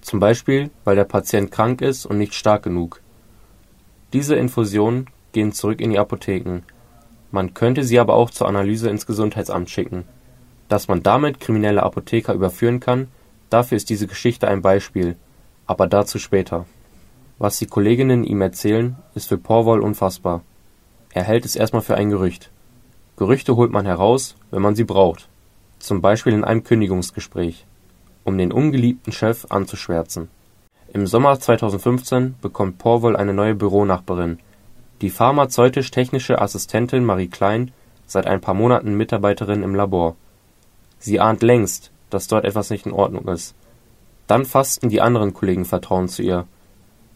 zum Beispiel weil der Patient krank ist und nicht stark genug. Diese Infusionen gehen zurück in die Apotheken. Man könnte sie aber auch zur Analyse ins Gesundheitsamt schicken. Dass man damit kriminelle Apotheker überführen kann, dafür ist diese Geschichte ein Beispiel, aber dazu später. Was die Kolleginnen ihm erzählen, ist für Porwoll unfassbar. Er hält es erstmal für ein Gerücht. Gerüchte holt man heraus, wenn man sie braucht, zum Beispiel in einem Kündigungsgespräch, um den ungeliebten Chef anzuschwärzen. Im Sommer 2015 bekommt Porwoll eine neue Büronachbarin, die pharmazeutisch-technische Assistentin Marie Klein, seit ein paar Monaten Mitarbeiterin im Labor. Sie ahnt längst, dass dort etwas nicht in Ordnung ist. Dann fassten die anderen Kollegen Vertrauen zu ihr.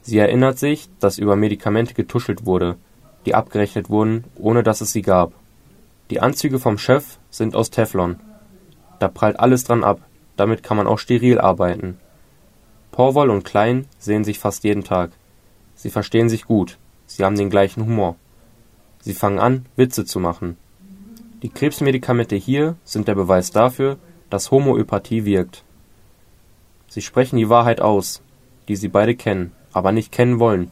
Sie erinnert sich, dass über Medikamente getuschelt wurde, die abgerechnet wurden, ohne dass es sie gab. Die Anzüge vom Chef sind aus Teflon. Da prallt alles dran ab, damit kann man auch steril arbeiten. Porwoll und Klein sehen sich fast jeden Tag. Sie verstehen sich gut, Sie haben den gleichen Humor. Sie fangen an, Witze zu machen. Die Krebsmedikamente hier sind der Beweis dafür, dass Homöopathie wirkt. Sie sprechen die Wahrheit aus, die sie beide kennen, aber nicht kennen wollen.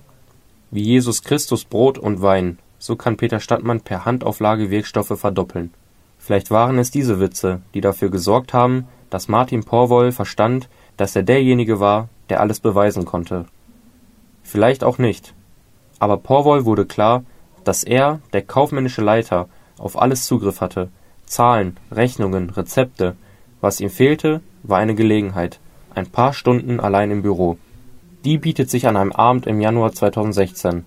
Wie Jesus Christus Brot und Wein, so kann Peter Stadtmann per Handauflage Wirkstoffe verdoppeln. Vielleicht waren es diese Witze, die dafür gesorgt haben, dass Martin Porwoll verstand, dass er derjenige war, der alles beweisen konnte. Vielleicht auch nicht aber Porwoll wurde klar, dass er, der kaufmännische Leiter, auf alles Zugriff hatte: Zahlen, Rechnungen, Rezepte. Was ihm fehlte, war eine Gelegenheit, ein paar Stunden allein im Büro. Die bietet sich an einem Abend im Januar 2016,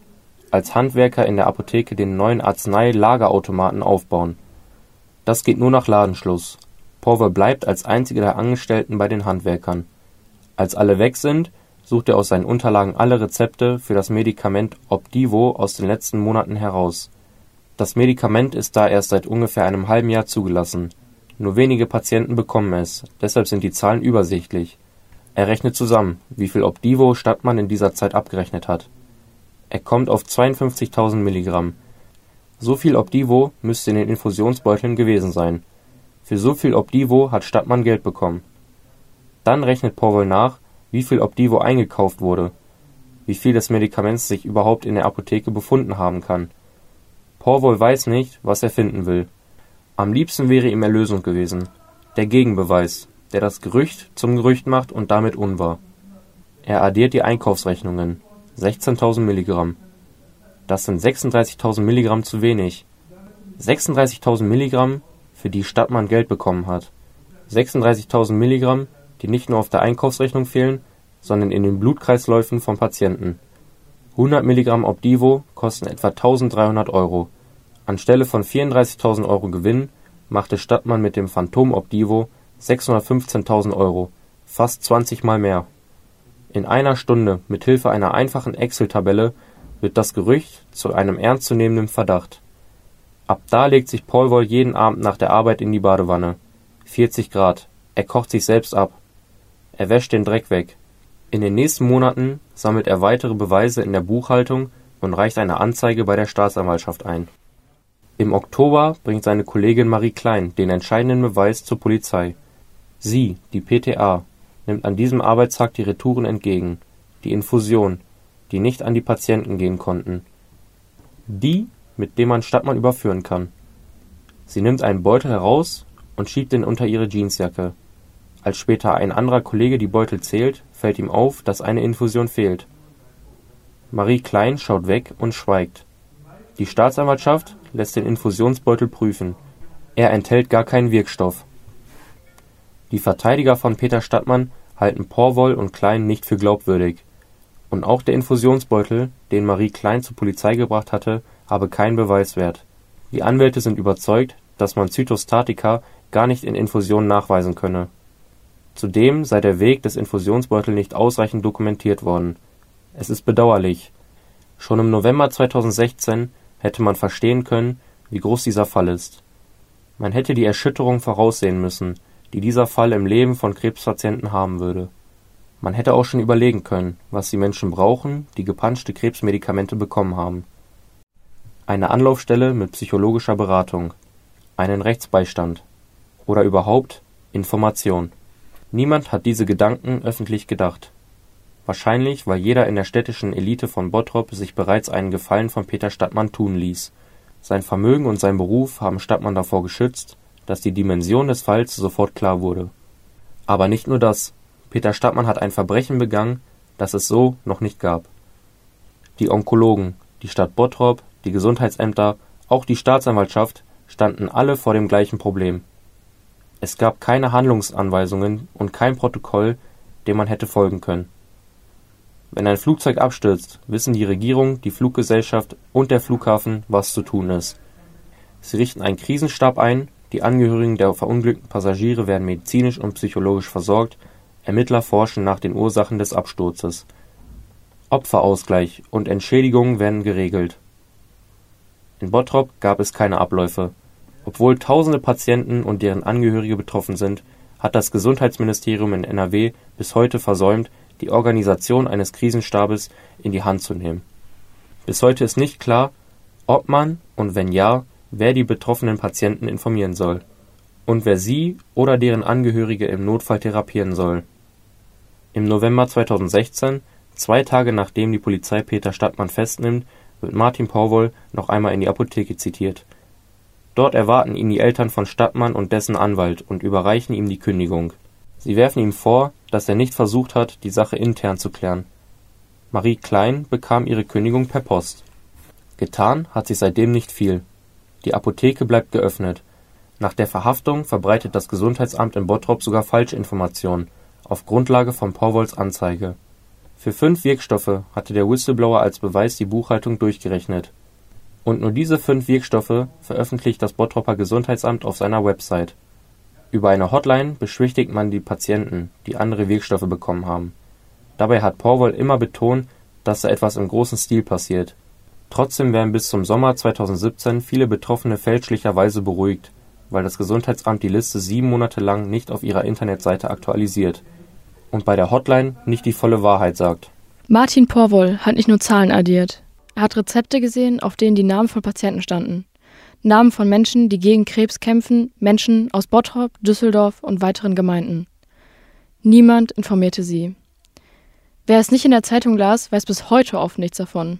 als Handwerker in der Apotheke den neuen Arznei-Lagerautomaten aufbauen. Das geht nur nach Ladenschluss. Porwoll bleibt als einziger der Angestellten bei den Handwerkern. Als alle weg sind sucht er aus seinen Unterlagen alle Rezepte für das Medikament Opdivo aus den letzten Monaten heraus. Das Medikament ist da erst seit ungefähr einem halben Jahr zugelassen. Nur wenige Patienten bekommen es, deshalb sind die Zahlen übersichtlich. Er rechnet zusammen, wie viel Opdivo Stadtmann in dieser Zeit abgerechnet hat. Er kommt auf 52.000 Milligramm. So viel Opdivo müsste in den Infusionsbeuteln gewesen sein. Für so viel Opdivo hat Stadtmann Geld bekommen. Dann rechnet Powell nach, wie viel Opdivo eingekauft wurde, wie viel des Medikaments sich überhaupt in der Apotheke befunden haben kann. Porwoll weiß nicht, was er finden will. Am liebsten wäre ihm Erlösung gewesen, der Gegenbeweis, der das Gerücht zum Gerücht macht und damit unwahr. Er addiert die Einkaufsrechnungen. 16.000 Milligramm. Das sind 36.000 Milligramm zu wenig. 36.000 Milligramm, für die Stadtmann Geld bekommen hat. 36.000 Milligramm, die nicht nur auf der Einkaufsrechnung fehlen, sondern in den Blutkreisläufen von Patienten. 100 Milligramm Opdivo kosten etwa 1300 Euro. Anstelle von 34.000 Euro Gewinn machte Stadtmann mit dem Phantom Opdivo 615.000 Euro, fast 20 Mal mehr. In einer Stunde mit Hilfe einer einfachen Excel-Tabelle wird das Gerücht zu einem ernstzunehmenden Verdacht. Ab da legt sich Paul jeden Abend nach der Arbeit in die Badewanne. 40 Grad. Er kocht sich selbst ab. Er wäscht den Dreck weg. In den nächsten Monaten sammelt er weitere Beweise in der Buchhaltung und reicht eine Anzeige bei der Staatsanwaltschaft ein. Im Oktober bringt seine Kollegin Marie Klein den entscheidenden Beweis zur Polizei. Sie, die PTA, nimmt an diesem Arbeitstag die Retouren entgegen, die Infusion, die nicht an die Patienten gehen konnten. Die, mit dem man Stadtmann überführen kann. Sie nimmt einen Beutel heraus und schiebt ihn unter ihre Jeansjacke. Als später ein anderer Kollege die Beutel zählt, fällt ihm auf, dass eine Infusion fehlt. Marie Klein schaut weg und schweigt. Die Staatsanwaltschaft lässt den Infusionsbeutel prüfen. Er enthält gar keinen Wirkstoff. Die Verteidiger von Peter Stadtmann halten Porwoll und Klein nicht für glaubwürdig. Und auch der Infusionsbeutel, den Marie Klein zur Polizei gebracht hatte, habe keinen Beweiswert. Die Anwälte sind überzeugt, dass man Zytostatika gar nicht in Infusionen nachweisen könne. Zudem sei der Weg des Infusionsbeutels nicht ausreichend dokumentiert worden. Es ist bedauerlich. Schon im November 2016 hätte man verstehen können, wie groß dieser Fall ist. Man hätte die Erschütterung voraussehen müssen, die dieser Fall im Leben von Krebspatienten haben würde. Man hätte auch schon überlegen können, was die Menschen brauchen, die gepanschte Krebsmedikamente bekommen haben. Eine Anlaufstelle mit psychologischer Beratung, einen Rechtsbeistand oder überhaupt Information. Niemand hat diese Gedanken öffentlich gedacht. Wahrscheinlich, weil jeder in der städtischen Elite von Bottrop sich bereits einen Gefallen von Peter Stadtmann tun ließ. Sein Vermögen und sein Beruf haben Stadtmann davor geschützt, dass die Dimension des Falls sofort klar wurde. Aber nicht nur das. Peter Stadtmann hat ein Verbrechen begangen, das es so noch nicht gab. Die Onkologen, die Stadt Bottrop, die Gesundheitsämter, auch die Staatsanwaltschaft standen alle vor dem gleichen Problem. Es gab keine Handlungsanweisungen und kein Protokoll, dem man hätte folgen können. Wenn ein Flugzeug abstürzt, wissen die Regierung, die Fluggesellschaft und der Flughafen, was zu tun ist. Sie richten einen Krisenstab ein, die Angehörigen der verunglückten Passagiere werden medizinisch und psychologisch versorgt Ermittler forschen nach den Ursachen des Absturzes. Opferausgleich und Entschädigungen werden geregelt. In Bottrop gab es keine Abläufe. Obwohl tausende Patienten und deren Angehörige betroffen sind, hat das Gesundheitsministerium in NRW bis heute versäumt, die Organisation eines Krisenstabes in die Hand zu nehmen. Bis heute ist nicht klar, ob man und wenn ja, wer die betroffenen Patienten informieren soll und wer sie oder deren Angehörige im Notfall therapieren soll. Im November 2016, zwei Tage nachdem die Polizei Peter Stadtmann festnimmt, wird Martin Porwoll noch einmal in die Apotheke zitiert. Dort erwarten ihn die Eltern von Stadtmann und dessen Anwalt und überreichen ihm die Kündigung. Sie werfen ihm vor, dass er nicht versucht hat, die Sache intern zu klären. Marie Klein bekam ihre Kündigung per Post. Getan hat sich seitdem nicht viel. Die Apotheke bleibt geöffnet. Nach der Verhaftung verbreitet das Gesundheitsamt in Bottrop sogar Falschinformationen auf Grundlage von Porwolls Anzeige. Für fünf Wirkstoffe hatte der Whistleblower als Beweis die Buchhaltung durchgerechnet. Und nur diese fünf Wirkstoffe veröffentlicht das Bottroper Gesundheitsamt auf seiner Website. Über eine Hotline beschwichtigt man die Patienten, die andere Wirkstoffe bekommen haben. Dabei hat Porwoll immer betont, dass da etwas im großen Stil passiert. Trotzdem werden bis zum Sommer 2017 viele Betroffene fälschlicherweise beruhigt, weil das Gesundheitsamt die Liste sieben Monate lang nicht auf ihrer Internetseite aktualisiert und bei der Hotline nicht die volle Wahrheit sagt. Martin Porwoll hat nicht nur Zahlen addiert. Er hat Rezepte gesehen, auf denen die Namen von Patienten standen. Namen von Menschen, die gegen Krebs kämpfen, Menschen aus Bottrop, Düsseldorf und weiteren Gemeinden. Niemand informierte sie. Wer es nicht in der Zeitung las, weiß bis heute oft nichts davon.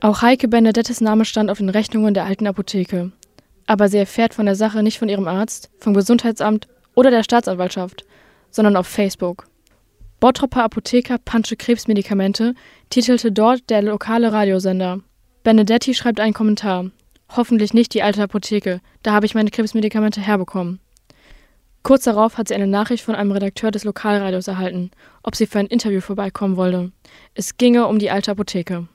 Auch Heike Benedettes Name stand auf den Rechnungen der alten Apotheke. Aber sie erfährt von der Sache nicht von ihrem Arzt, vom Gesundheitsamt oder der Staatsanwaltschaft, sondern auf Facebook. Bottropper Apotheker Pansche Krebsmedikamente titelte dort der lokale Radiosender. Benedetti schreibt einen Kommentar. Hoffentlich nicht die alte Apotheke, da habe ich meine Krebsmedikamente herbekommen. Kurz darauf hat sie eine Nachricht von einem Redakteur des Lokalradios erhalten, ob sie für ein Interview vorbeikommen wolle. Es ginge um die alte Apotheke.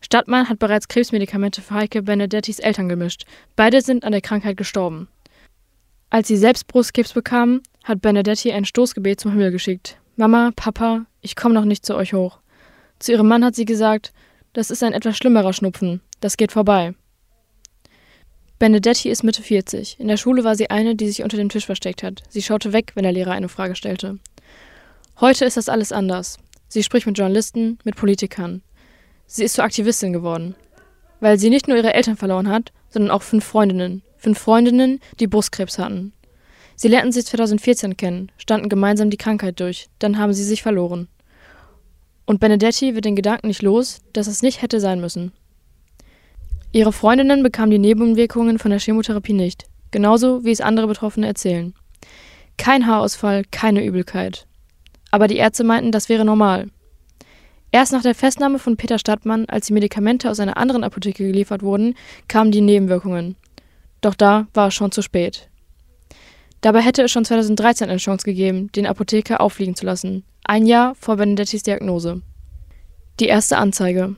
Stadtmann hat bereits Krebsmedikamente für Heike Benedettis Eltern gemischt. Beide sind an der Krankheit gestorben. Als sie selbst Brustkrebs bekamen, hat Benedetti ein Stoßgebet zum Himmel geschickt. Mama, Papa, ich komme noch nicht zu euch hoch. Zu ihrem Mann hat sie gesagt, das ist ein etwas schlimmerer Schnupfen, das geht vorbei. Benedetti ist Mitte 40. In der Schule war sie eine, die sich unter dem Tisch versteckt hat. Sie schaute weg, wenn der Lehrer eine Frage stellte. Heute ist das alles anders. Sie spricht mit Journalisten, mit Politikern. Sie ist zur Aktivistin geworden. Weil sie nicht nur ihre Eltern verloren hat, sondern auch fünf Freundinnen. Fünf Freundinnen, die Brustkrebs hatten. Sie lernten sich 2014 kennen, standen gemeinsam die Krankheit durch, dann haben sie sich verloren. Und Benedetti wird den Gedanken nicht los, dass es nicht hätte sein müssen. Ihre Freundinnen bekamen die Nebenwirkungen von der Chemotherapie nicht, genauso wie es andere Betroffene erzählen. Kein Haarausfall, keine Übelkeit. Aber die Ärzte meinten, das wäre normal. Erst nach der Festnahme von Peter Stadtmann, als die Medikamente aus einer anderen Apotheke geliefert wurden, kamen die Nebenwirkungen. Doch da war es schon zu spät. Dabei hätte es schon 2013 eine Chance gegeben, den Apotheker auffliegen zu lassen. Ein Jahr vor Benedettis Diagnose. Die erste Anzeige.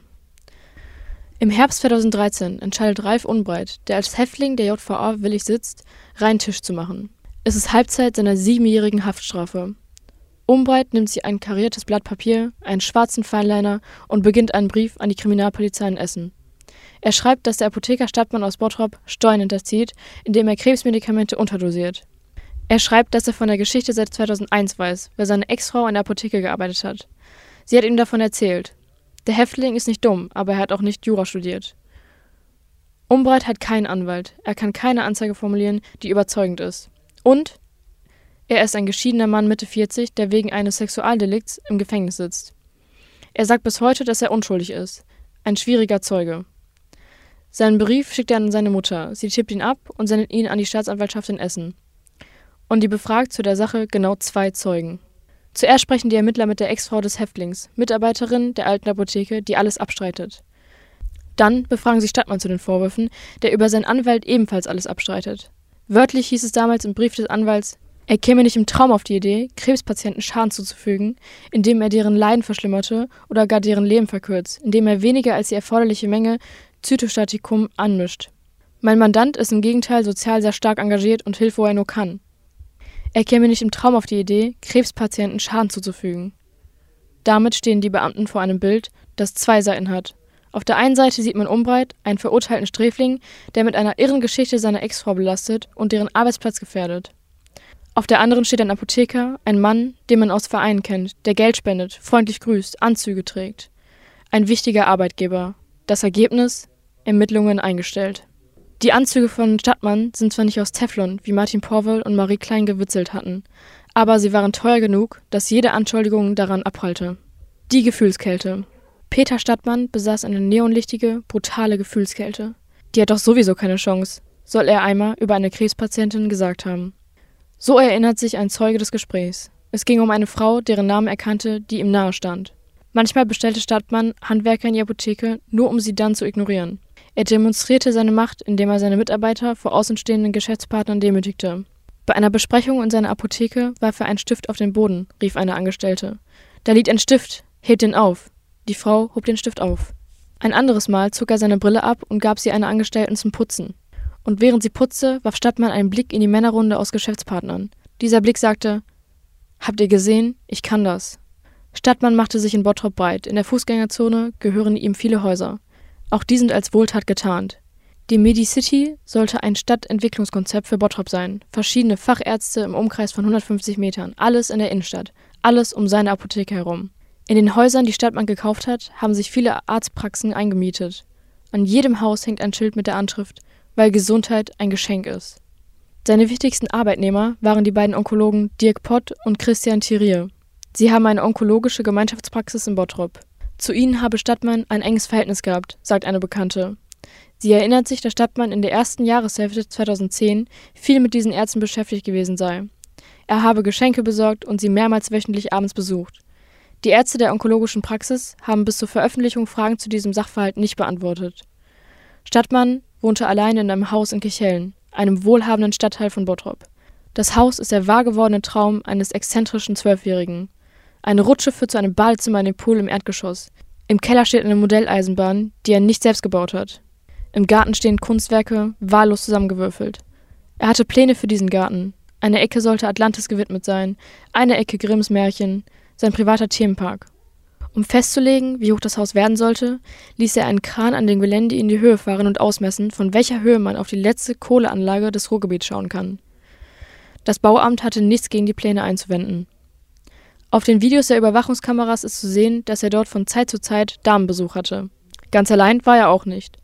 Im Herbst 2013 entscheidet Ralf Unbreit, der als Häftling der JVA willig sitzt, reinen Tisch zu machen. Es ist Halbzeit seiner siebenjährigen Haftstrafe. Unbreit nimmt sich ein kariertes Blatt Papier, einen schwarzen Feinliner und beginnt einen Brief an die Kriminalpolizei in Essen. Er schreibt, dass der Apotheker Stadtmann aus Bottrop Steuern hinterzieht, indem er Krebsmedikamente unterdosiert. Er schreibt, dass er von der Geschichte seit 2001 weiß, weil seine Ex-Frau in der Apotheke gearbeitet hat. Sie hat ihm davon erzählt. Der Häftling ist nicht dumm, aber er hat auch nicht Jura studiert. Umbreit hat keinen Anwalt. Er kann keine Anzeige formulieren, die überzeugend ist. Und er ist ein geschiedener Mann Mitte 40, der wegen eines Sexualdelikts im Gefängnis sitzt. Er sagt bis heute, dass er unschuldig ist. Ein schwieriger Zeuge. Seinen Brief schickt er an seine Mutter. Sie tippt ihn ab und sendet ihn an die Staatsanwaltschaft in Essen. Und die befragt zu der Sache genau zwei Zeugen. Zuerst sprechen die Ermittler mit der Ex-Frau des Häftlings, Mitarbeiterin der alten Apotheke, die alles abstreitet. Dann befragen sie Stadtmann zu den Vorwürfen, der über seinen Anwalt ebenfalls alles abstreitet. Wörtlich hieß es damals im Brief des Anwalts, er käme nicht im Traum auf die Idee, Krebspatienten Schaden zuzufügen, indem er deren Leiden verschlimmerte oder gar deren Leben verkürzt, indem er weniger als die erforderliche Menge Zytostatikum anmischt. Mein Mandant ist im Gegenteil sozial sehr stark engagiert und hilft, wo er nur kann. Er käme nicht im Traum auf die Idee, Krebspatienten Schaden zuzufügen. Damit stehen die Beamten vor einem Bild, das zwei Seiten hat. Auf der einen Seite sieht man Umbreit, einen verurteilten Sträfling, der mit einer irren Geschichte seine Ex-Frau belastet und deren Arbeitsplatz gefährdet. Auf der anderen steht ein Apotheker, ein Mann, den man aus Vereinen kennt, der Geld spendet, freundlich grüßt, Anzüge trägt. Ein wichtiger Arbeitgeber. Das Ergebnis? Ermittlungen eingestellt. Die Anzüge von Stadtmann sind zwar nicht aus Teflon, wie Martin Porwoll und Marie Klein gewitzelt hatten, aber sie waren teuer genug, dass jede Anschuldigung daran abprallte. Die Gefühlskälte. Peter Stadtmann besaß eine neonlichtige, brutale Gefühlskälte. Die hat doch sowieso keine Chance, soll er einmal über eine Krebspatientin gesagt haben. So erinnert sich ein Zeuge des Gesprächs. Es ging um eine Frau, deren Namen er kannte, die ihm nahe stand. Manchmal bestellte Stadtmann Handwerker in die Apotheke, nur um sie dann zu ignorieren. Er demonstrierte seine Macht, indem er seine Mitarbeiter vor außenstehenden Geschäftspartnern demütigte. Bei einer Besprechung in seiner Apotheke warf er einen Stift auf den Boden, rief eine Angestellte. Da liegt ein Stift, hebt ihn auf. Die Frau hob den Stift auf. Ein anderes Mal zog er seine Brille ab und gab sie einer Angestellten zum Putzen. Und während sie putzte, warf Stadtmann einen Blick in die Männerrunde aus Geschäftspartnern. Dieser Blick sagte: Habt ihr gesehen? Ich kann das. Stadtmann machte sich in Bottrop breit. In der Fußgängerzone gehören ihm viele Häuser. Auch die sind als Wohltat getarnt. Die Medicity sollte ein Stadtentwicklungskonzept für Bottrop sein. Verschiedene Fachärzte im Umkreis von 150 Metern. Alles in der Innenstadt. Alles um seine Apotheke herum. In den Häusern, die Stadtmann gekauft hat, haben sich viele Arztpraxen eingemietet. An jedem Haus hängt ein Schild mit der Anschrift, weil Gesundheit ein Geschenk ist. Seine wichtigsten Arbeitnehmer waren die beiden Onkologen Dirk Pott und Christian Thirier. Sie haben eine onkologische Gemeinschaftspraxis in Bottrop. Zu ihnen habe Stadtmann ein enges Verhältnis gehabt, sagt eine Bekannte. Sie erinnert sich, dass Stadtmann in der ersten Jahreshälfte 2010 viel mit diesen Ärzten beschäftigt gewesen sei. Er habe Geschenke besorgt und sie mehrmals wöchentlich abends besucht. Die Ärzte der onkologischen Praxis haben bis zur Veröffentlichung Fragen zu diesem Sachverhalt nicht beantwortet. Stadtmann wohnte allein in einem Haus in Kichellen, einem wohlhabenden Stadtteil von Bottrop. Das Haus ist der wahrgewordene Traum eines exzentrischen Zwölfjährigen. Eine Rutsche führt zu einem Badezimmer in den Pool im Erdgeschoss. Im Keller steht eine Modelleisenbahn, die er nicht selbst gebaut hat. Im Garten stehen Kunstwerke, wahllos zusammengewürfelt. Er hatte Pläne für diesen Garten. Eine Ecke sollte Atlantis gewidmet sein, eine Ecke Grimms Märchen, sein privater Themenpark. Um festzulegen, wie hoch das Haus werden sollte, ließ er einen Kran an dem Gelände in die Höhe fahren und ausmessen, von welcher Höhe man auf die letzte Kohleanlage des Ruhrgebiets schauen kann. Das Bauamt hatte nichts gegen die Pläne einzuwenden. Auf den Videos der Überwachungskameras ist zu sehen, dass er dort von Zeit zu Zeit Damenbesuch hatte. Ganz allein war er auch nicht.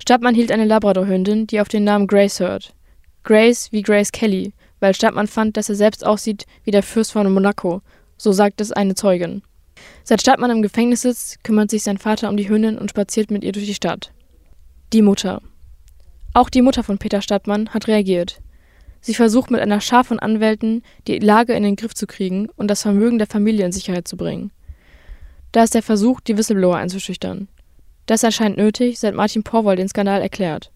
Stadtmann hielt eine Labradorhündin, die auf den Namen Grace hört. Grace wie Grace Kelly, weil Stadtmann fand, dass er selbst aussieht wie der Fürst von Monaco, so sagt es eine Zeugin. Seit Stadtmann im Gefängnis sitzt, kümmert sich sein Vater um die Hündin und spaziert mit ihr durch die Stadt. Die Mutter. Auch die Mutter von Peter Stadtmann hat reagiert. Sie versucht mit einer Schar von Anwälten, die Lage in den Griff zu kriegen und das Vermögen der Familie in Sicherheit zu bringen. Da ist der Versuch, die Whistleblower einzuschüchtern. Das erscheint nötig, seit Martin Porwoll den Skandal erklärt.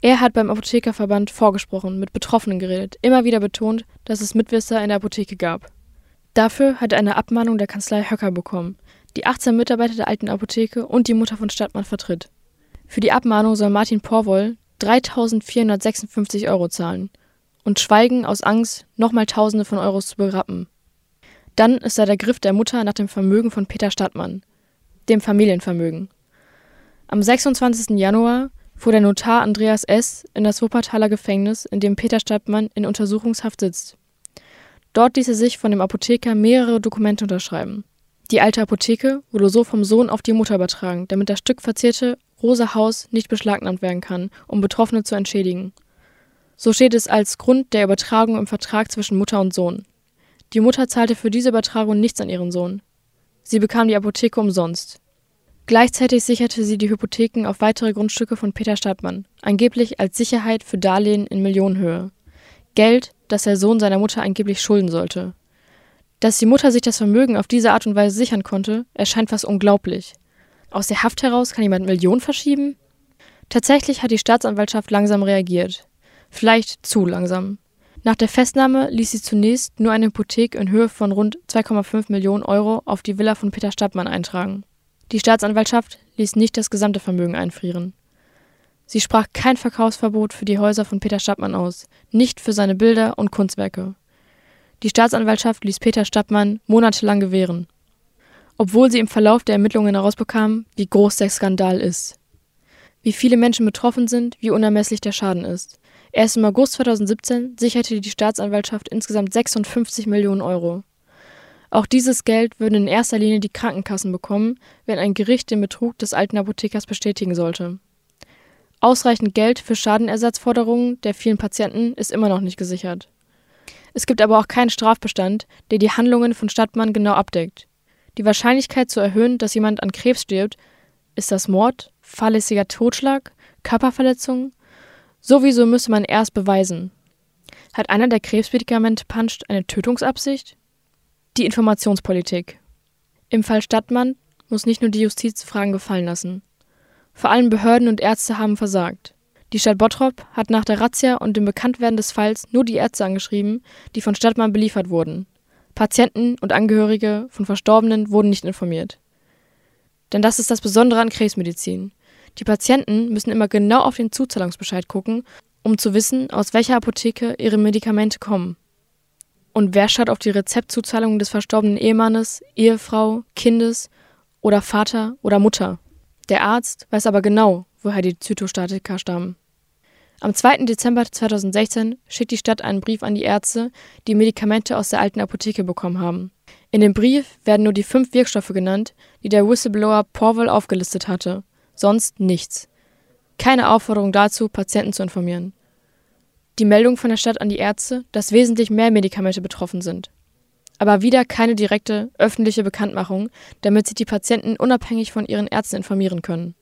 Er hat beim Apothekerverband vorgesprochen, mit Betroffenen geredet, immer wieder betont, dass es Mitwisser in der Apotheke gab. Dafür hat er eine Abmahnung der Kanzlei Höcker bekommen. die 18 Mitarbeiter der alten Apotheke und die Mutter von Stadtmann vertritt. Für die Abmahnung soll Martin Porwoll 3.456 Euro zahlen und schweigen aus Angst, nochmal Tausende von Euros zu berappen. Dann ist da der Griff der Mutter nach dem Vermögen von Peter Stadtmann, dem Familienvermögen. Am 26. Januar fuhr der Notar Andreas S. in das Wuppertaler Gefängnis, in dem Peter Stadtmann in Untersuchungshaft sitzt. Dort ließ er sich von dem Apotheker mehrere Dokumente unterschreiben. Die alte Apotheke wurde so vom Sohn auf die Mutter übertragen, damit das Stück verzierte Rosa Haus nicht beschlagnahmt werden kann, um Betroffene zu entschädigen. So steht es als Grund der Übertragung im Vertrag zwischen Mutter und Sohn. Die Mutter zahlte für diese Übertragung nichts an ihren Sohn. Sie bekam die Apotheke umsonst. Gleichzeitig sicherte sie die Hypotheken auf weitere Grundstücke von Peter Stadtmann, angeblich als Sicherheit für Darlehen in Millionenhöhe. Geld, das der Sohn seiner Mutter angeblich schulden sollte. Dass die Mutter sich das Vermögen auf diese Art und Weise sichern konnte, erscheint fast unglaublich. Aus der Haft heraus kann jemand Millionen verschieben? Tatsächlich hat die Staatsanwaltschaft langsam reagiert. Vielleicht zu langsam. Nach der Festnahme ließ sie zunächst nur eine Hypothek in Höhe von rund 2,5 Millionen Euro auf die Villa von Peter Stadtmann eintragen. Die Staatsanwaltschaft ließ nicht das gesamte Vermögen einfrieren. Sie sprach kein Verkaufsverbot für die Häuser von Peter Stadtmann aus, nicht für seine Bilder und Kunstwerke. Die Staatsanwaltschaft ließ Peter Stadtmann monatelang gewähren, obwohl sie im Verlauf der Ermittlungen herausbekam, wie groß der Skandal ist. Wie viele Menschen betroffen sind, wie unermesslich der Schaden ist. Erst im August 2017 sicherte die Staatsanwaltschaft insgesamt 56 Millionen Euro. Auch dieses Geld würden in erster Linie die Krankenkassen bekommen, wenn ein Gericht den Betrug des alten Apothekers bestätigen sollte. Ausreichend Geld für Schadenersatzforderungen der vielen Patienten ist immer noch nicht gesichert. Es gibt aber auch keinen Strafbestand, der die Handlungen von Stadtmann genau abdeckt. Die Wahrscheinlichkeit zu erhöhen, dass jemand an Krebs stirbt, ist das Mord, fahrlässiger Totschlag, Körperverletzung? Sowieso müsste man erst beweisen. Hat einer der Krebsmedikamente puncht eine Tötungsabsicht? Die Informationspolitik. Im Fall Stadtmann muss nicht nur die Justiz Fragen gefallen lassen. Vor allem Behörden und Ärzte haben versagt. Die Stadt Bottrop hat nach der Razzia und dem Bekanntwerden des Falls nur die Ärzte angeschrieben, die von Stadtmann beliefert wurden. Patienten und Angehörige von Verstorbenen wurden nicht informiert. Denn das ist das Besondere an Krebsmedizin. Die Patienten müssen immer genau auf den Zuzahlungsbescheid gucken, um zu wissen, aus welcher Apotheke ihre Medikamente kommen. Und wer schaut auf die Rezeptzuzahlung des verstorbenen Ehemannes, Ehefrau, Kindes oder Vater oder Mutter? Der Arzt weiß aber genau, woher die Zytostatika stammen. Am 2. Dezember 2016 schickt die Stadt einen Brief an die Ärzte, die Medikamente aus der alten Apotheke bekommen haben. In dem Brief werden nur die fünf Wirkstoffe genannt, die der Whistleblower Porwell aufgelistet hatte. Sonst nichts. Keine Aufforderung dazu, Patienten zu informieren. Die Meldung von der Stadt an die Ärzte, dass wesentlich mehr Medikamente betroffen sind. Aber wieder keine direkte, öffentliche Bekanntmachung, damit sich die Patienten unabhängig von ihren Ärzten informieren können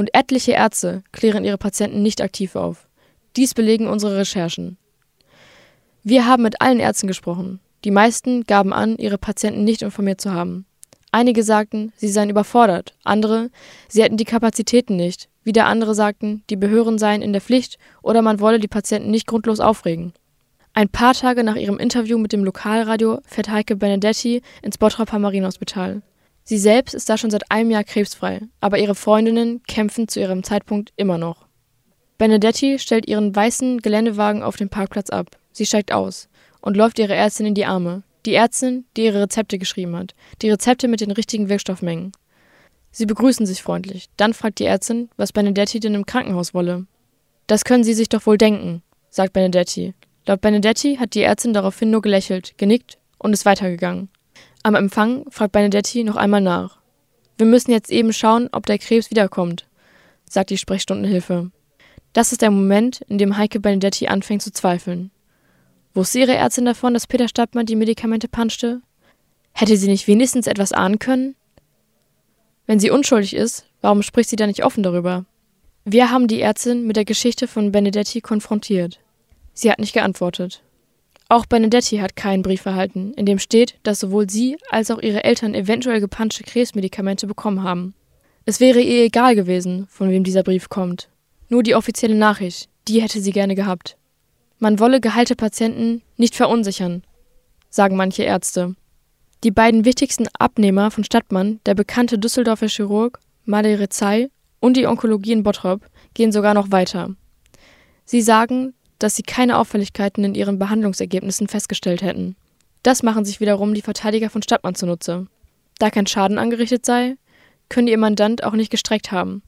und etliche Ärzte klären ihre Patienten nicht aktiv auf. Dies belegen unsere Recherchen. Wir haben mit allen Ärzten gesprochen. Die meisten gaben an, ihre Patienten nicht informiert zu haben. Einige sagten, sie seien überfordert, andere, sie hätten die Kapazitäten nicht, wieder andere sagten, die Behörden seien in der Pflicht oder man wolle die Patienten nicht grundlos aufregen. Ein paar Tage nach ihrem Interview mit dem Lokalradio fährt Heike Benedetti ins Bottroper Marienhospital. Sie selbst ist da schon seit einem Jahr krebsfrei, aber ihre Freundinnen kämpfen zu ihrem Zeitpunkt immer noch. Benedetti stellt ihren weißen Geländewagen auf dem Parkplatz ab. Sie steigt aus und läuft ihrer Ärztin in die Arme. Die Ärztin, die ihre Rezepte geschrieben hat. Die Rezepte mit den richtigen Wirkstoffmengen. Sie begrüßen sich freundlich. Dann fragt die Ärztin, was Benedetti denn im Krankenhaus wolle. Das können Sie sich doch wohl denken, sagt Benedetti. Laut Benedetti hat die Ärztin daraufhin nur gelächelt, genickt und ist weitergegangen. Am Empfang fragt Benedetti noch einmal nach. Wir müssen jetzt eben schauen, ob der Krebs wiederkommt, sagt die Sprechstundenhilfe. Das ist der Moment, in dem Heike Benedetti anfängt zu zweifeln. Wusste ihre Ärztin davon, dass Peter Stadtmann die Medikamente panschte? Hätte sie nicht wenigstens etwas ahnen können? Wenn sie unschuldig ist, warum spricht sie dann nicht offen darüber? Wir haben die Ärztin mit der Geschichte von Benedetti konfrontiert. Sie hat nicht geantwortet. Auch Benedetti hat keinen Brief erhalten, in dem steht, dass sowohl sie als auch ihre Eltern eventuell gepanschte Krebsmedikamente bekommen haben. Es wäre ihr egal gewesen, von wem dieser Brief kommt. Nur die offizielle Nachricht, die hätte sie gerne gehabt. Man wolle geheilte Patienten nicht verunsichern, sagen manche Ärzte. Die beiden wichtigsten Abnehmer von Stadtmann, der bekannte Düsseldorfer Chirurg Made Rezai und die Onkologie in Bottrop, gehen sogar noch weiter. Sie sagen, dass sie keine Auffälligkeiten in ihren Behandlungsergebnissen festgestellt hätten. Das machen sich wiederum die Verteidiger von Stadtmann zunutze. Da kein Schaden angerichtet sei, könne ihr Mandant auch nicht gestreckt haben.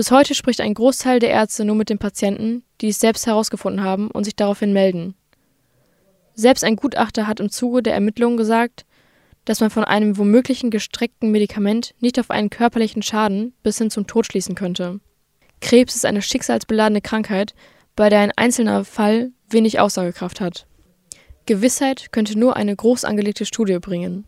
Bis heute spricht ein Großteil der Ärzte nur mit den Patienten, die es selbst herausgefunden haben und sich daraufhin melden. Selbst ein Gutachter hat im Zuge der Ermittlungen gesagt, dass man von einem womöglichen gestreckten Medikament nicht auf einen körperlichen Schaden bis hin zum Tod schließen könnte. Krebs ist eine schicksalsbeladene Krankheit, bei der ein einzelner Fall wenig Aussagekraft hat. Gewissheit könnte nur eine groß angelegte Studie bringen.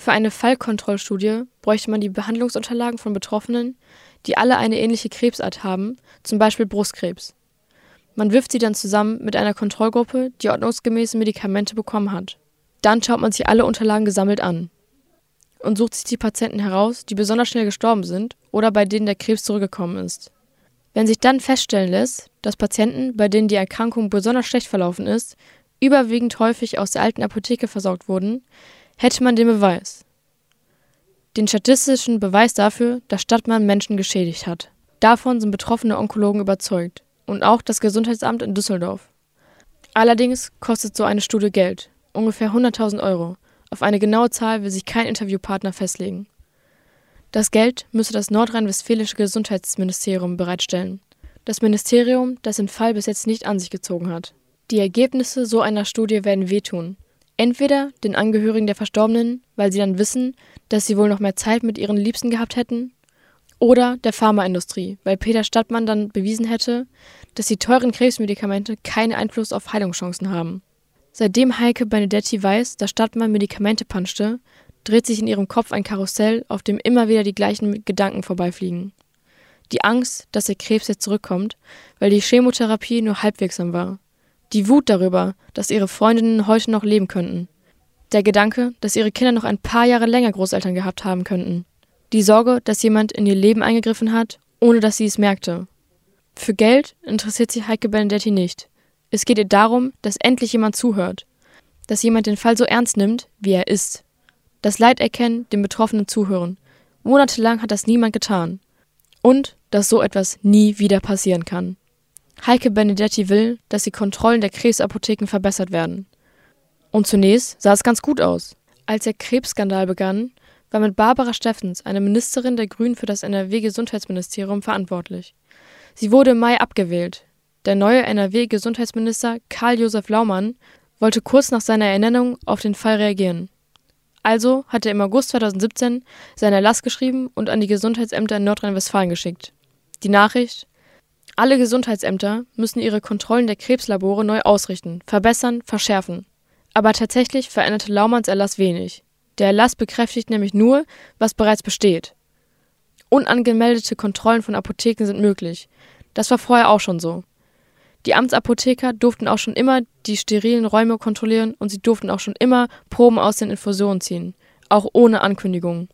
Für eine Fallkontrollstudie bräuchte man die Behandlungsunterlagen von Betroffenen, die alle eine ähnliche Krebsart haben, zum Beispiel Brustkrebs. Man wirft sie dann zusammen mit einer Kontrollgruppe, die ordnungsgemäße Medikamente bekommen hat. Dann schaut man sich alle Unterlagen gesammelt an und sucht sich die Patienten heraus, die besonders schnell gestorben sind oder bei denen der Krebs zurückgekommen ist. Wenn sich dann feststellen lässt, dass Patienten, bei denen die Erkrankung besonders schlecht verlaufen ist, überwiegend häufig aus der alten Apotheke versorgt wurden, hätte man den Beweis. Den statistischen Beweis dafür, dass Stadtmann Menschen geschädigt hat. Davon sind betroffene Onkologen überzeugt und auch das Gesundheitsamt in Düsseldorf. Allerdings kostet so eine Studie Geld ungefähr 100.000 Euro. Auf eine genaue Zahl will sich kein Interviewpartner festlegen. Das Geld müsse das nordrhein-westfälische Gesundheitsministerium bereitstellen. Das Ministerium, das den Fall bis jetzt nicht an sich gezogen hat. Die Ergebnisse so einer Studie werden wehtun. Entweder den Angehörigen der Verstorbenen, weil sie dann wissen, dass sie wohl noch mehr Zeit mit ihren Liebsten gehabt hätten, oder der Pharmaindustrie, weil Peter Stadtmann dann bewiesen hätte, dass die teuren Krebsmedikamente keinen Einfluss auf Heilungschancen haben. Seitdem Heike Benedetti weiß, dass Stadtmann Medikamente panschte, dreht sich in ihrem Kopf ein Karussell, auf dem immer wieder die gleichen Gedanken vorbeifliegen. Die Angst, dass der Krebs jetzt zurückkommt, weil die Chemotherapie nur halbwirksam war. Die Wut darüber, dass ihre Freundinnen heute noch leben könnten. Der Gedanke, dass ihre Kinder noch ein paar Jahre länger Großeltern gehabt haben könnten. Die Sorge, dass jemand in ihr Leben eingegriffen hat, ohne dass sie es merkte. Für Geld interessiert sich Heike Benedetti nicht. Es geht ihr darum, dass endlich jemand zuhört, dass jemand den Fall so ernst nimmt, wie er ist. Das Leid erkennen, dem Betroffenen zuhören. Monatelang hat das niemand getan. Und dass so etwas nie wieder passieren kann. Heike Benedetti will, dass die Kontrollen der Krebsapotheken verbessert werden. Und zunächst sah es ganz gut aus. Als der Krebsskandal begann, war mit Barbara Steffens, eine Ministerin der Grünen für das NRW-Gesundheitsministerium, verantwortlich. Sie wurde im Mai abgewählt, der neue NRW-Gesundheitsminister Karl-Josef Laumann wollte kurz nach seiner Ernennung auf den Fall reagieren. Also hat er im August 2017 seinen Erlass geschrieben und an die Gesundheitsämter in Nordrhein-Westfalen geschickt. Die Nachricht: Alle Gesundheitsämter müssen ihre Kontrollen der Krebslabore neu ausrichten, verbessern, verschärfen. Aber tatsächlich veränderte Laumanns Erlass wenig. Der Erlass bekräftigt nämlich nur, was bereits besteht. Unangemeldete Kontrollen von Apotheken sind möglich. Das war vorher auch schon so. Die Amtsapotheker durften auch schon immer die sterilen Räume kontrollieren und sie durften auch schon immer Proben aus den Infusionen ziehen, auch ohne Ankündigung.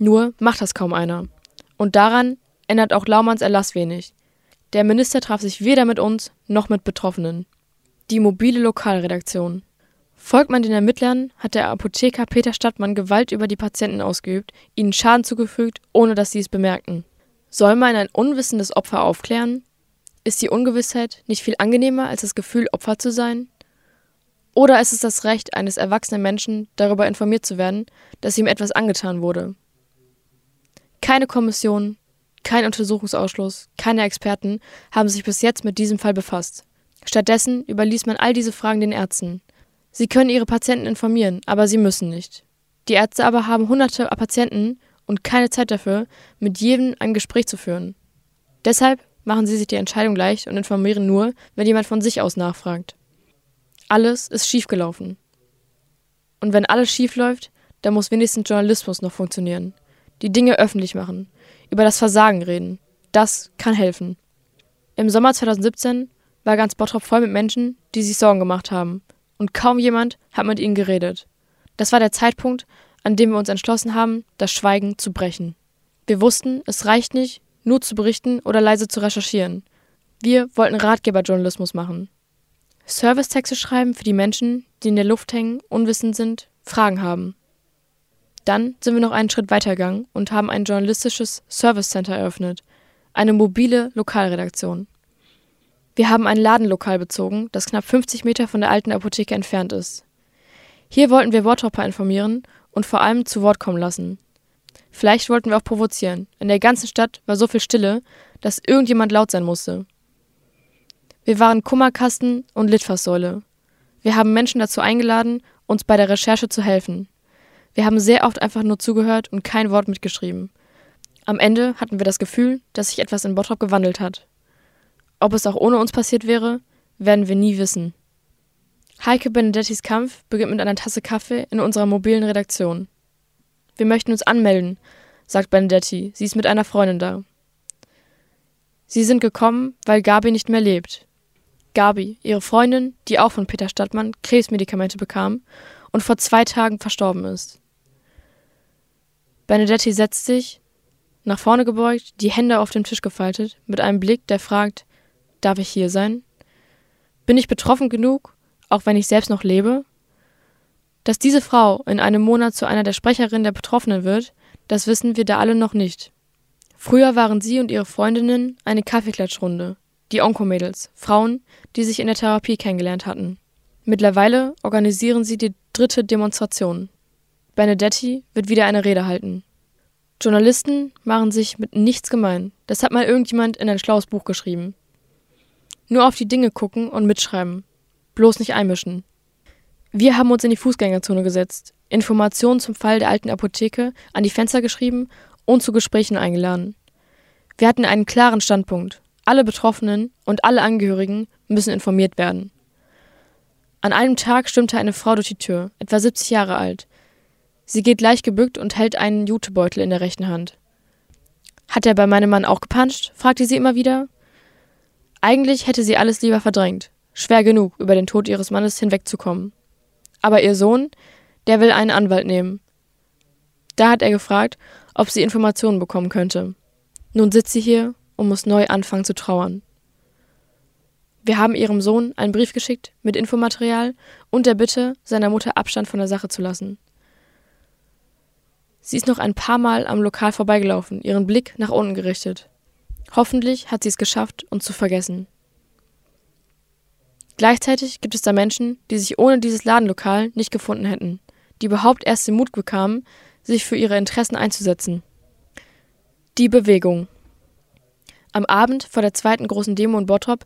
Nur macht das kaum einer. Und daran ändert auch Laumanns Erlass wenig. Der Minister traf sich weder mit uns noch mit Betroffenen. Die mobile Lokalredaktion. Folgt man den Ermittlern, hat der Apotheker Peter Stadtmann Gewalt über die Patienten ausgeübt, ihnen Schaden zugefügt, ohne dass sie es bemerkten. Soll man ein unwissendes Opfer aufklären? Ist die Ungewissheit nicht viel angenehmer als das Gefühl, Opfer zu sein? Oder ist es das Recht eines erwachsenen Menschen, darüber informiert zu werden, dass ihm etwas angetan wurde? Keine Kommission, kein Untersuchungsausschuss, keine Experten haben sich bis jetzt mit diesem Fall befasst. Stattdessen überließ man all diese Fragen den Ärzten. Sie können ihre Patienten informieren, aber sie müssen nicht. Die Ärzte aber haben hunderte Patienten und keine Zeit dafür, mit jedem ein Gespräch zu führen. Deshalb machen sie sich die Entscheidung leicht und informieren nur, wenn jemand von sich aus nachfragt. Alles ist schiefgelaufen. Und wenn alles schief läuft, dann muss wenigstens Journalismus noch funktionieren. Die Dinge öffentlich machen, über das Versagen reden. Das kann helfen. Im Sommer 2017 war ganz Bottrop voll mit Menschen, die sich Sorgen gemacht haben. Und kaum jemand hat mit ihnen geredet. Das war der Zeitpunkt, an dem wir uns entschlossen haben, das Schweigen zu brechen. Wir wussten, es reicht nicht, nur zu berichten oder leise zu recherchieren. Wir wollten Ratgeberjournalismus machen. Servicetexte schreiben für die Menschen, die in der Luft hängen, unwissend sind, Fragen haben. Dann sind wir noch einen Schritt weitergegangen und haben ein journalistisches Service Center eröffnet, eine mobile Lokalredaktion. Wir haben ein Ladenlokal bezogen, das knapp 50 Meter von der alten Apotheke entfernt ist. Hier wollten wir Wortropper informieren und vor allem zu Wort kommen lassen. Vielleicht wollten wir auch provozieren. In der ganzen Stadt war so viel Stille, dass irgendjemand laut sein musste. Wir waren Kummerkasten und Litfaßsäule. Wir haben Menschen dazu eingeladen, uns bei der Recherche zu helfen. Wir haben sehr oft einfach nur zugehört und kein Wort mitgeschrieben. Am Ende hatten wir das Gefühl, dass sich etwas in Bottrop gewandelt hat. Ob es auch ohne uns passiert wäre, werden wir nie wissen. Heike Benedettis Kampf beginnt mit einer Tasse Kaffee in unserer mobilen Redaktion. Wir möchten uns anmelden, sagt Benedetti. Sie ist mit einer Freundin da. Sie sind gekommen, weil Gabi nicht mehr lebt. Gabi, ihre Freundin, die auch von Peter Stadtmann Krebsmedikamente bekam und vor zwei Tagen verstorben ist. Benedetti setzt sich, nach vorne gebeugt, die Hände auf dem Tisch gefaltet, mit einem Blick, der fragt, darf ich hier sein? Bin ich betroffen genug, auch wenn ich selbst noch lebe? Dass diese Frau in einem Monat zu einer der Sprecherinnen der Betroffenen wird, das wissen wir da alle noch nicht. Früher waren sie und ihre Freundinnen eine Kaffeeklatschrunde, die Onkomädels, Frauen, die sich in der Therapie kennengelernt hatten. Mittlerweile organisieren sie die dritte Demonstration. Benedetti wird wieder eine Rede halten. Journalisten machen sich mit nichts gemein. Das hat mal irgendjemand in ein schlaues Buch geschrieben. Nur auf die Dinge gucken und mitschreiben. Bloß nicht einmischen. Wir haben uns in die Fußgängerzone gesetzt, Informationen zum Fall der alten Apotheke an die Fenster geschrieben und zu Gesprächen eingeladen. Wir hatten einen klaren Standpunkt. Alle Betroffenen und alle Angehörigen müssen informiert werden. An einem Tag stimmte eine Frau durch die Tür, etwa 70 Jahre alt. Sie geht leicht gebückt und hält einen Jutebeutel in der rechten Hand. Hat er bei meinem Mann auch gepanscht? fragte sie immer wieder. Eigentlich hätte sie alles lieber verdrängt. Schwer genug, über den Tod ihres Mannes hinwegzukommen. Aber ihr Sohn, der will einen Anwalt nehmen. Da hat er gefragt, ob sie Informationen bekommen könnte. Nun sitzt sie hier und muss neu anfangen zu trauern. Wir haben ihrem Sohn einen Brief geschickt mit Infomaterial und der Bitte, seiner Mutter Abstand von der Sache zu lassen. Sie ist noch ein paar Mal am Lokal vorbeigelaufen, ihren Blick nach unten gerichtet. Hoffentlich hat sie es geschafft, uns zu vergessen. Gleichzeitig gibt es da Menschen, die sich ohne dieses Ladenlokal nicht gefunden hätten, die überhaupt erst den Mut bekamen, sich für ihre Interessen einzusetzen. Die Bewegung. Am Abend vor der zweiten großen Demo in Bottrop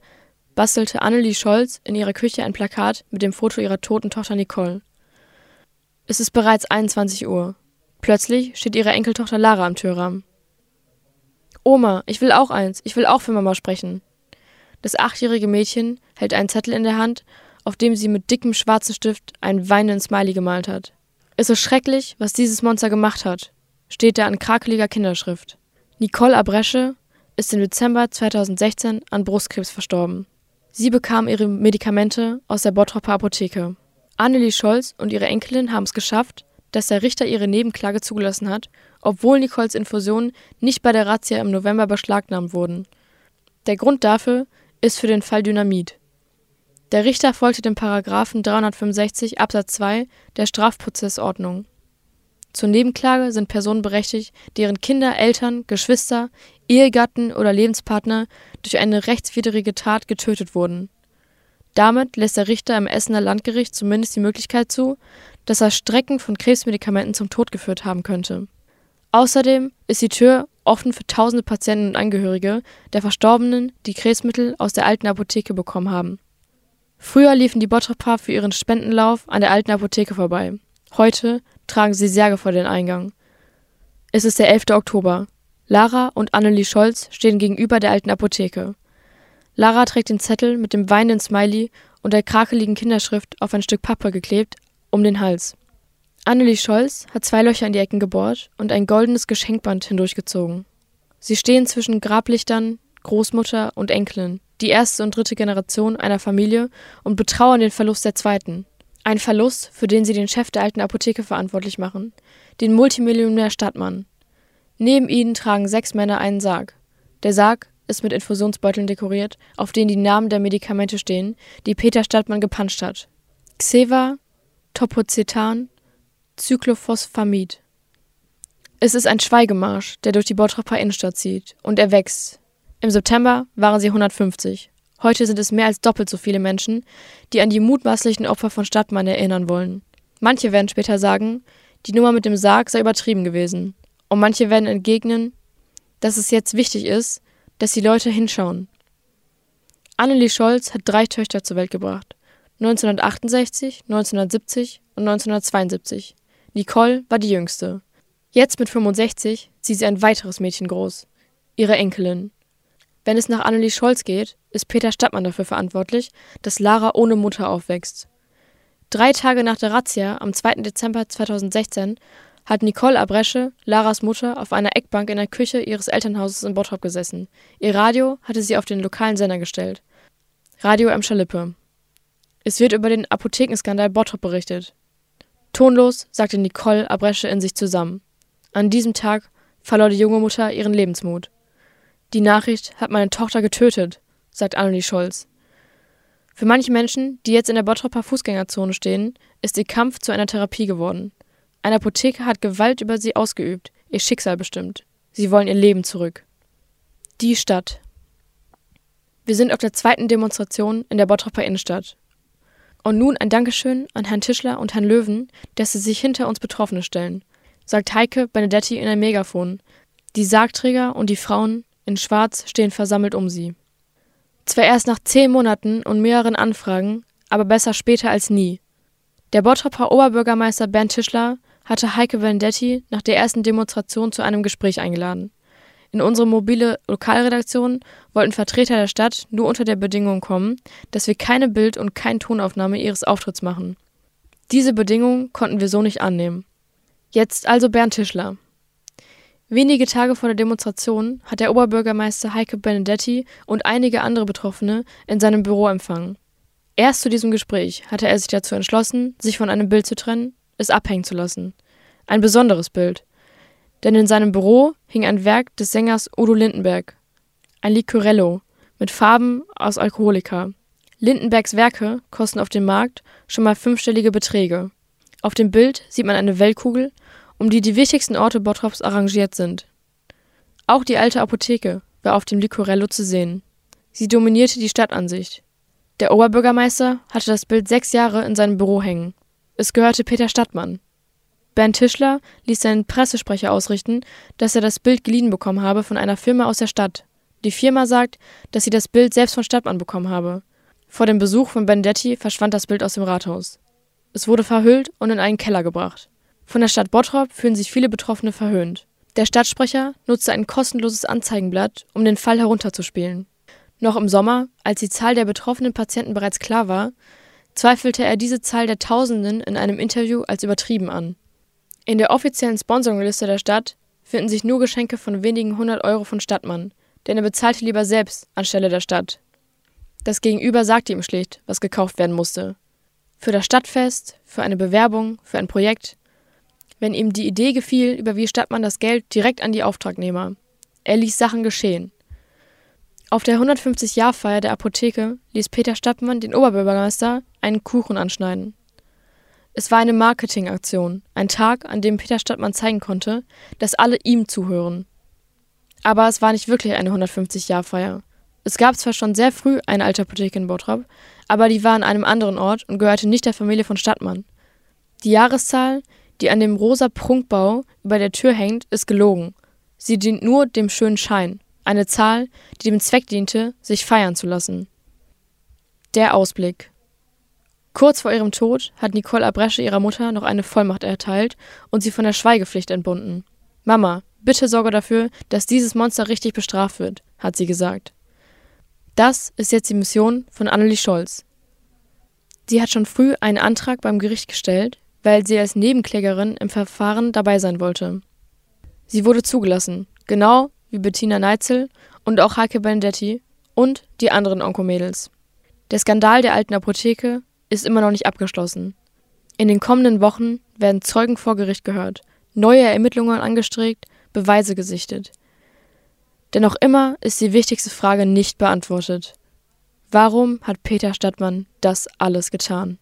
bastelte Annelie Scholz in ihrer Küche ein Plakat mit dem Foto ihrer toten Tochter Nicole. Es ist bereits 21 Uhr. Plötzlich steht ihre Enkeltochter Lara am Türrahmen. Oma, ich will auch eins, ich will auch für Mama sprechen. Das achtjährige Mädchen hält einen Zettel in der Hand, auf dem sie mit dickem schwarzen Stift einen weinenden Smiley gemalt hat. Es ist schrecklich, was dieses Monster gemacht hat, steht da in krakeliger Kinderschrift. Nicole Abresche ist im Dezember 2016 an Brustkrebs verstorben. Sie bekam ihre Medikamente aus der Bottropper Apotheke. Annelie Scholz und ihre Enkelin haben es geschafft, dass der Richter ihre Nebenklage zugelassen hat, obwohl Nicoles Infusionen nicht bei der Razzia im November beschlagnahmt wurden. Der Grund dafür ist für den Fall Dynamit. Der Richter folgte dem Paragraphen 365 Absatz 2 der Strafprozessordnung. Zur Nebenklage sind Personen berechtigt, deren Kinder, Eltern, Geschwister, Ehegatten oder Lebenspartner durch eine rechtswidrige Tat getötet wurden. Damit lässt der Richter im Essener Landgericht zumindest die Möglichkeit zu, dass er Strecken von Krebsmedikamenten zum Tod geführt haben könnte. Außerdem ist die Tür offen für tausende Patienten und Angehörige der Verstorbenen, die Krebsmittel aus der alten Apotheke bekommen haben. Früher liefen die Bottroper für ihren Spendenlauf an der alten Apotheke vorbei. Heute tragen sie Särge vor den Eingang. Es ist der 11. Oktober. Lara und Annelie Scholz stehen gegenüber der alten Apotheke. Lara trägt den Zettel mit dem weinenden Smiley und der krakeligen Kinderschrift auf ein Stück Pappe geklebt um den Hals. Annelie Scholz hat zwei Löcher in die Ecken gebohrt und ein goldenes Geschenkband hindurchgezogen. Sie stehen zwischen Grablichtern, Großmutter und Enkelin, die erste und dritte Generation einer Familie und betrauern den Verlust der zweiten. Ein Verlust, für den sie den Chef der alten Apotheke verantwortlich machen, den Multimillionär Stadtmann. Neben ihnen tragen sechs Männer einen Sarg. Der Sarg ist mit Infusionsbeuteln dekoriert, auf denen die Namen der Medikamente stehen, die Peter Stadtmann gepanscht hat. Xeva, Topocetan, Cyclophosphamid. Es ist ein Schweigemarsch, der durch die Bottroper Innenstadt zieht. Und er wächst. Im September waren sie 150. Heute sind es mehr als doppelt so viele Menschen, die an die mutmaßlichen Opfer von Stadtmann erinnern wollen. Manche werden später sagen, die Nummer mit dem Sarg sei übertrieben gewesen. Und manche werden entgegnen, dass es jetzt wichtig ist, dass die Leute hinschauen. Annelie Scholz hat drei Töchter zur Welt gebracht. 1968, 1970 und 1972. Nicole war die jüngste. Jetzt mit 65 sieht sie ein weiteres Mädchen groß. Ihre Enkelin. Wenn es nach Annelie Scholz geht, ist Peter Stadtmann dafür verantwortlich, dass Lara ohne Mutter aufwächst. Drei Tage nach der Razzia am 2. Dezember 2016 hat Nicole Abresche, Laras Mutter, auf einer Eckbank in der Küche ihres Elternhauses in Bottrop gesessen. Ihr Radio hatte sie auf den lokalen Sender gestellt. Radio Emscher Lippe. Es wird über den Apothekenskandal Bottrop berichtet. Tonlos sagte Nicole Abresche in sich zusammen. An diesem Tag verlor die junge Mutter ihren Lebensmut. Die Nachricht hat meine Tochter getötet, sagt Annelie Scholz. Für manche Menschen, die jetzt in der Bottroper Fußgängerzone stehen, ist ihr Kampf zu einer Therapie geworden. Ein Apotheker hat Gewalt über sie ausgeübt, ihr Schicksal bestimmt. Sie wollen ihr Leben zurück. Die Stadt. Wir sind auf der zweiten Demonstration in der Bottroper Innenstadt. Und nun ein Dankeschön an Herrn Tischler und Herrn Löwen, dass sie sich hinter uns Betroffene stellen, sagt Heike Benedetti in ein Megafon. Die Sargträger und die Frauen in Schwarz stehen versammelt um sie. Zwar erst nach zehn Monaten und mehreren Anfragen, aber besser später als nie. Der Bottroper Oberbürgermeister Bernd Tischler hatte Heike Benedetti nach der ersten Demonstration zu einem Gespräch eingeladen. In unsere mobile Lokalredaktion wollten Vertreter der Stadt nur unter der Bedingung kommen, dass wir keine Bild- und keine Tonaufnahme ihres Auftritts machen. Diese Bedingung konnten wir so nicht annehmen. Jetzt also Bernd Tischler. Wenige Tage vor der Demonstration hat der Oberbürgermeister Heike Benedetti und einige andere Betroffene in seinem Büro empfangen. Erst zu diesem Gespräch hatte er sich dazu entschlossen, sich von einem Bild zu trennen, es abhängen zu lassen. Ein besonderes Bild, denn in seinem Büro hing ein Werk des Sängers Udo Lindenberg, ein Licorello mit Farben aus Alkoholika. Lindenbergs Werke kosten auf dem Markt schon mal fünfstellige Beträge. Auf dem Bild sieht man eine Weltkugel, um die die wichtigsten Orte Bottrops arrangiert sind. Auch die alte Apotheke war auf dem Licorello zu sehen. Sie dominierte die Stadtansicht. Der Oberbürgermeister hatte das Bild sechs Jahre in seinem Büro hängen. Es gehörte Peter Stadtmann. Bernd Tischler ließ seinen Pressesprecher ausrichten, dass er das Bild geliehen bekommen habe von einer Firma aus der Stadt. Die Firma sagt, dass sie das Bild selbst von Stadtmann bekommen habe. Vor dem Besuch von Benedetti verschwand das Bild aus dem Rathaus. Es wurde verhüllt und in einen Keller gebracht. Von der Stadt Bottrop fühlen sich viele Betroffene verhöhnt. Der Stadtsprecher nutzte ein kostenloses Anzeigenblatt, um den Fall herunterzuspielen. Noch im Sommer, als die Zahl der betroffenen Patienten bereits klar war, zweifelte er diese Zahl der Tausenden in einem Interview als übertrieben an. In der offiziellen Sponsoringliste der Stadt finden sich nur Geschenke von wenigen hundert Euro von Stadtmann, denn er bezahlte lieber selbst anstelle der Stadt. Das Gegenüber sagte ihm schlicht, was gekauft werden musste. Für das Stadtfest, für eine Bewerbung, für ein Projekt. Wenn ihm die Idee gefiel, überwies Stadtmann das Geld direkt an die Auftragnehmer. Er ließ Sachen geschehen. Auf der 150-Jahr-Feier der Apotheke ließ Peter Stadtmann den Oberbürgermeister einen Kuchen anschneiden. Es war eine Marketingaktion, ein Tag, an dem Peter Stadtmann zeigen konnte, dass alle ihm zuhören. Aber es war nicht wirklich eine 150-Jahr-Feier. Es gab zwar schon sehr früh eine alte Apotheke in Bottrop, aber die war an einem anderen Ort und gehörte nicht der Familie von Stadtmann. Die Jahreszahl, die an dem rosa Prunkbau über der Tür hängt, ist gelogen. Sie dient nur dem schönen Schein, eine Zahl, die dem Zweck diente, sich feiern zu lassen. Der Ausblick Kurz vor ihrem Tod hat Nicole Abresche ihrer Mutter noch eine Vollmacht erteilt und sie von der Schweigepflicht entbunden. Mama, bitte sorge dafür, dass dieses Monster richtig bestraft wird, hat sie gesagt. Das ist jetzt die Mission von Annelie Scholz. Sie hat schon früh einen Antrag beim Gericht gestellt, weil sie als Nebenklägerin im Verfahren dabei sein wollte. Sie wurde zugelassen, genau wie Bettina Neitzel und auch Heike Benedetti und die anderen Onkomädels. Der Skandal der alten Apotheke ist immer noch nicht abgeschlossen. In den kommenden Wochen werden Zeugen vor Gericht gehört, neue Ermittlungen angestrebt, Beweise gesichtet. Denn noch immer ist die wichtigste Frage nicht beantwortet. Warum hat Peter Stadtmann das alles getan?